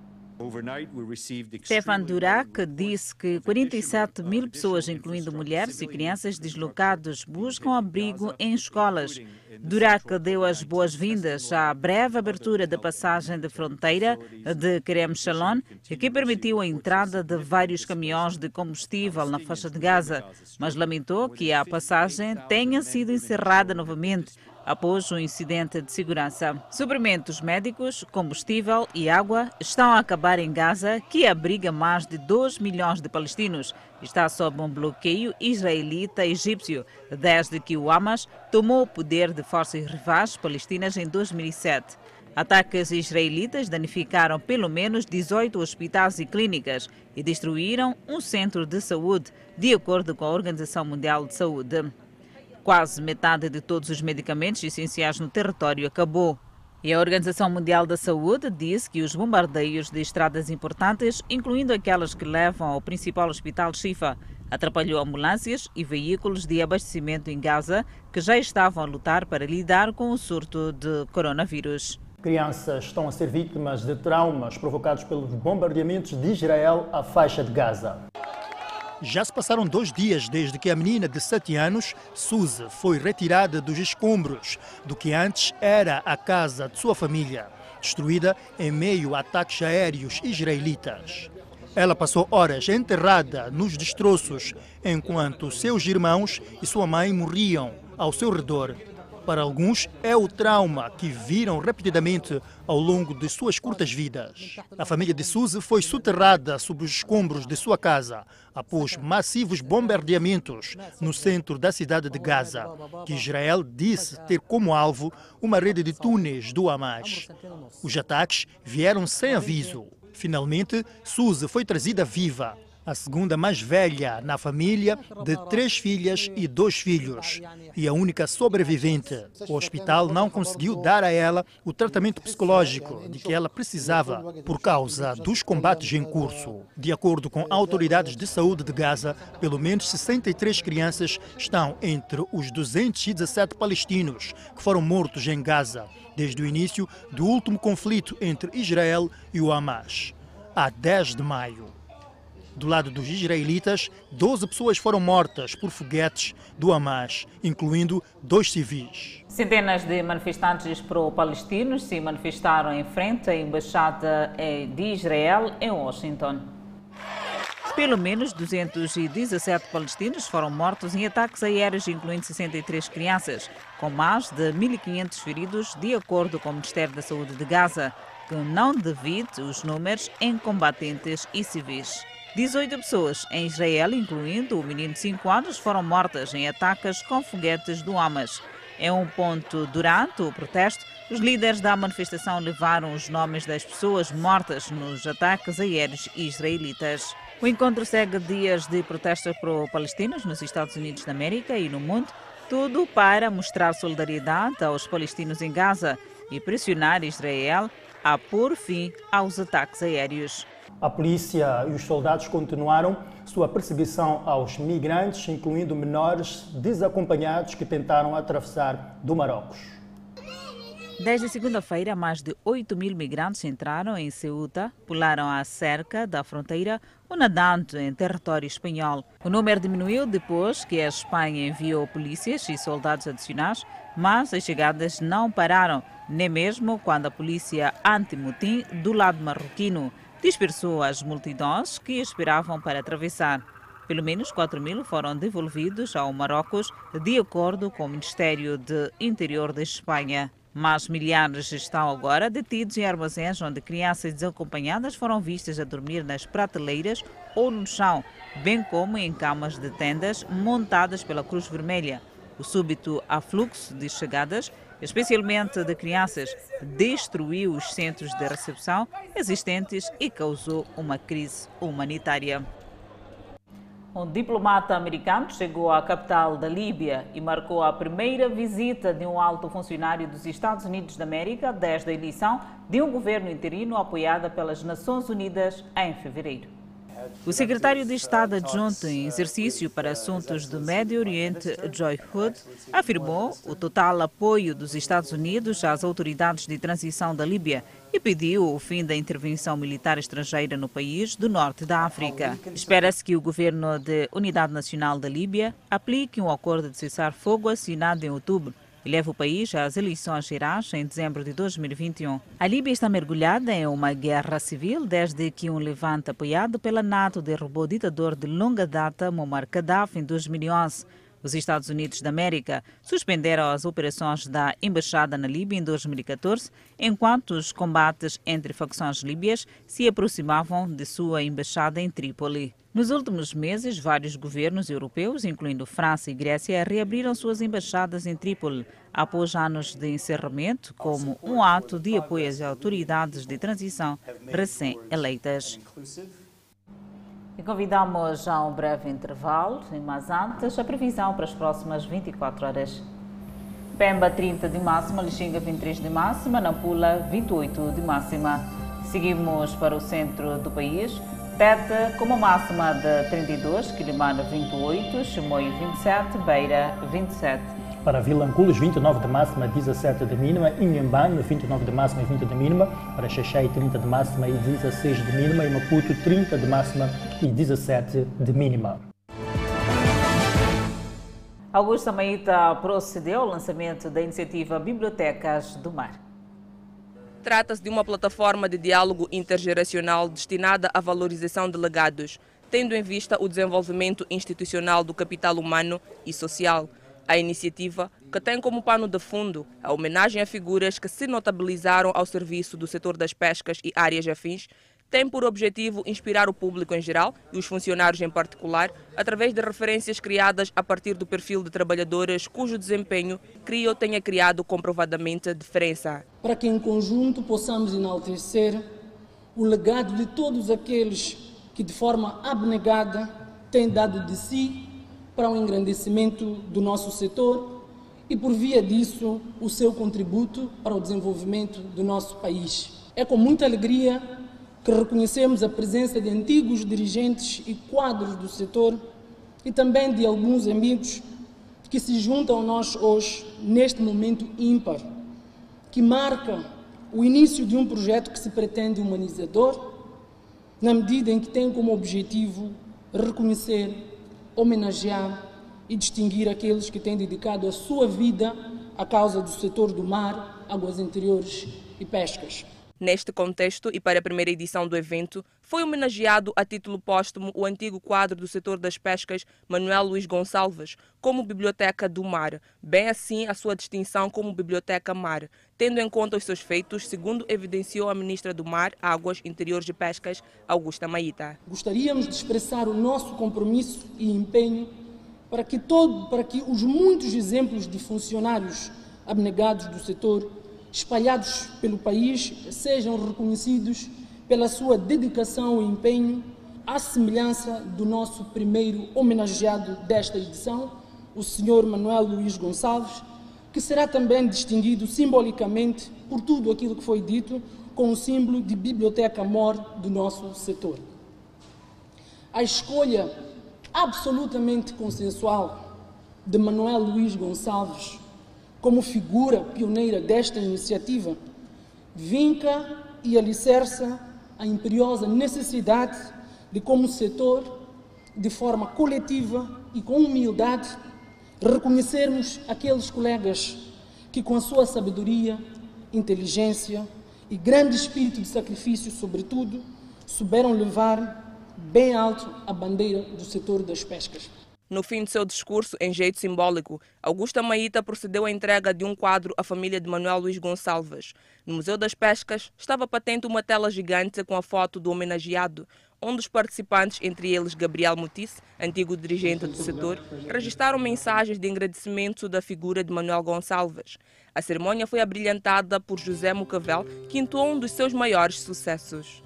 Speaker 2: Stefan Durak disse que 47 mil pessoas, incluindo mulheres e crianças deslocados, buscam abrigo em escolas. Durak deu as boas-vindas à breve abertura da passagem de fronteira de Kerem Shalom, que permitiu a entrada de vários caminhões de combustível na faixa de Gaza, mas lamentou que a passagem tenha sido encerrada novamente após um incidente de segurança. Suprimentos médicos, combustível e água estão a acabar em Gaza, que abriga mais de 2 milhões de palestinos. Está sob um bloqueio israelita-egípcio desde que o Hamas tomou o poder de forças rivais palestinas em 2007. Ataques israelitas danificaram pelo menos 18 hospitais e clínicas e destruíram um centro de saúde, de acordo com a Organização Mundial de Saúde. Quase metade de todos os medicamentos essenciais no território acabou. E a Organização Mundial da Saúde disse que os bombardeios de estradas importantes, incluindo aquelas que levam ao principal hospital Shifa, atrapalhou ambulâncias e veículos de abastecimento em Gaza que já estavam a lutar para lidar com o surto de coronavírus.
Speaker 3: Crianças estão a ser vítimas de traumas provocados pelos bombardeamentos de Israel à faixa de Gaza.
Speaker 44: Já se passaram dois dias desde que a menina de 7 anos, Suzy, foi retirada dos escombros do que antes era a casa de sua família.
Speaker 3: destruída em meio a ataques aéreos israelitas. Ela passou horas enterrada nos destroços, enquanto seus irmãos e sua mãe morriam ao seu redor. Para alguns, é o trauma que viram repetidamente ao longo de suas curtas vidas. A família de Suzy foi soterrada sob os escombros de sua casa após massivos bombardeamentos no centro da cidade de Gaza, que Israel disse ter como alvo uma rede de túneis do Hamas. Os ataques vieram sem aviso. Finalmente, Suzy foi trazida viva a segunda mais velha na família, de três filhas e dois filhos, e a única sobrevivente. O hospital não conseguiu dar a ela o tratamento psicológico de que ela precisava por causa dos combates em curso. De acordo com autoridades de saúde de Gaza, pelo menos 63 crianças estão entre os 217 palestinos que foram mortos em Gaza desde o início do último conflito entre Israel e o Hamas, a 10 de maio. Do lado dos israelitas, 12 pessoas foram mortas por foguetes do Hamas, incluindo dois civis.
Speaker 2: Centenas de manifestantes pro-palestinos se manifestaram em frente à embaixada de Israel em Washington. Pelo menos 217 palestinos foram mortos em ataques aéreos, incluindo 63 crianças, com mais de 1.500 feridos, de acordo com o Ministério da Saúde de Gaza, que não divide os números em combatentes e civis. 18 pessoas em Israel, incluindo o menino de 5 anos, foram mortas em ataques com foguetes do Hamas. Em um ponto durante o protesto, os líderes da manifestação levaram os nomes das pessoas mortas nos ataques aéreos israelitas. O encontro segue dias de protestos pro-palestinos nos Estados Unidos da América e no mundo, tudo para mostrar solidariedade aos palestinos em Gaza e pressionar Israel a pôr fim aos ataques aéreos.
Speaker 45: A polícia e os soldados continuaram sua perseguição aos migrantes, incluindo menores desacompanhados que tentaram atravessar do Marrocos.
Speaker 2: Desde segunda-feira, mais de 8 mil migrantes entraram em Ceuta, pularam a cerca da fronteira ou nadando em território espanhol. O número diminuiu depois que a Espanha enviou polícias e soldados adicionais, mas as chegadas não pararam, nem mesmo quando a polícia anti-motim do lado marroquino dispersou as multidões que esperavam para atravessar. Pelo menos 4 mil foram devolvidos ao Marrocos, de acordo com o Ministério de Interior da Espanha. Mas milhares estão agora detidos em armazéns onde crianças desacompanhadas foram vistas a dormir nas prateleiras ou no chão, bem como em camas de tendas montadas pela Cruz Vermelha. O súbito afluxo de chegadas especialmente de crianças, destruiu os centros de recepção existentes e causou uma crise humanitária. Um diplomata americano chegou à capital da Líbia e marcou a primeira visita de um alto funcionário dos Estados Unidos da América desde a eleição de um governo interino apoiado pelas Nações Unidas em fevereiro. O secretário de Estado adjunto em exercício para assuntos do Médio Oriente, Joy Hood, afirmou o total apoio dos Estados Unidos às autoridades de transição da Líbia e pediu o fim da intervenção militar estrangeira no país do norte da África. Espera-se que o governo de Unidade Nacional da Líbia aplique um acordo de cessar-fogo assinado em outubro e leva o país às eleições gerais em dezembro de 2021. A Líbia está mergulhada em uma guerra civil desde que um levante apoiado pela NATO derrubou o ditador de longa data Muammar Gaddafi em 2011. Os Estados Unidos da América suspenderam as operações da embaixada na Líbia em 2014, enquanto os combates entre facções líbias se aproximavam de sua embaixada em Trípoli. Nos últimos meses, vários governos europeus, incluindo França e Grécia, reabriram suas embaixadas em Trípoli após anos de encerramento, como um ato de apoio às autoridades de transição recém-eleitas. E convidamos a um breve intervalo, mas antes a previsão para as próximas 24 horas. Pemba 30 de máxima, Lixinga 23 de máxima, Nampula 28 de máxima. Seguimos para o centro do país. Tete com uma máxima de 32, Quilimana 28, Chimoio 27, Beira 27.
Speaker 45: Para Vilanculos, 29 de máxima, 17 de mínima. Inhambane, 29 de máxima e 20 de mínima. Para Xaxai, 30 de máxima e 16 de mínima. E Maputo, 30 de máxima e 17 de mínima.
Speaker 2: Augusta Maíta procedeu ao lançamento da iniciativa Bibliotecas do Mar.
Speaker 46: Trata-se de uma plataforma de diálogo intergeracional destinada à valorização de legados, tendo em vista o desenvolvimento institucional do capital humano e social. A iniciativa, que tem como pano de fundo a homenagem a figuras que se notabilizaram ao serviço do setor das pescas e áreas afins, tem por objetivo inspirar o público em geral e os funcionários em particular, através de referências criadas a partir do perfil de trabalhadoras cujo desempenho CRIO tenha criado comprovadamente diferença.
Speaker 47: Para que em conjunto possamos enaltecer o legado de todos aqueles que de forma abnegada têm dado de si para o engrandecimento do nosso setor e, por via disso, o seu contributo para o desenvolvimento do nosso país. É com muita alegria que reconhecemos a presença de antigos dirigentes e quadros do setor e também de alguns amigos que se juntam a nós hoje, neste momento ímpar, que marca o início de um projeto que se pretende humanizador, na medida em que tem como objetivo reconhecer homenagear e distinguir aqueles que têm dedicado a sua vida à causa do setor do mar, águas interiores e pescas.
Speaker 46: Neste contexto, e para a primeira edição do evento, foi homenageado a título póstumo o antigo quadro do setor das pescas, Manuel Luís Gonçalves, como Biblioteca do Mar, bem assim a sua distinção como Biblioteca Mar, tendo em conta os seus feitos, segundo evidenciou a Ministra do Mar, Águas, Interiores e Pescas, Augusta Maíta.
Speaker 47: Gostaríamos de expressar o nosso compromisso e empenho para que, todo, para que os muitos exemplos de funcionários abnegados do setor espalhados pelo país sejam reconhecidos pela sua dedicação e empenho, à semelhança do nosso primeiro homenageado desta edição, o Sr. Manuel Luís Gonçalves, que será também distinguido simbolicamente por tudo aquilo que foi dito com o símbolo de Biblioteca Mor do nosso setor. A escolha absolutamente consensual de Manuel Luís Gonçalves como figura pioneira desta iniciativa, vinca e alicerça a imperiosa necessidade de, como setor, de forma coletiva e com humildade, reconhecermos aqueles colegas que, com a sua sabedoria, inteligência e grande espírito de sacrifício, sobretudo, souberam levar bem alto a bandeira do setor das pescas.
Speaker 46: No fim de seu discurso, em jeito simbólico, Augusta Maíta procedeu à entrega de um quadro à família de Manuel Luís Gonçalves. No Museu das Pescas estava patente uma tela gigante com a foto do homenageado, onde os participantes, entre eles Gabriel Mutice, antigo dirigente do setor, registraram mensagens de agradecimento da figura de Manuel Gonçalves. A cerimônia foi abrilhantada por José Mucavel, que entoou um dos seus maiores sucessos.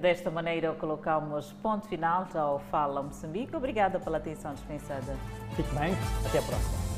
Speaker 2: Desta maneira colocamos ponto final ao Fala Moçambique. Obrigada pela atenção dispensada.
Speaker 3: Fique bem, até a próxima.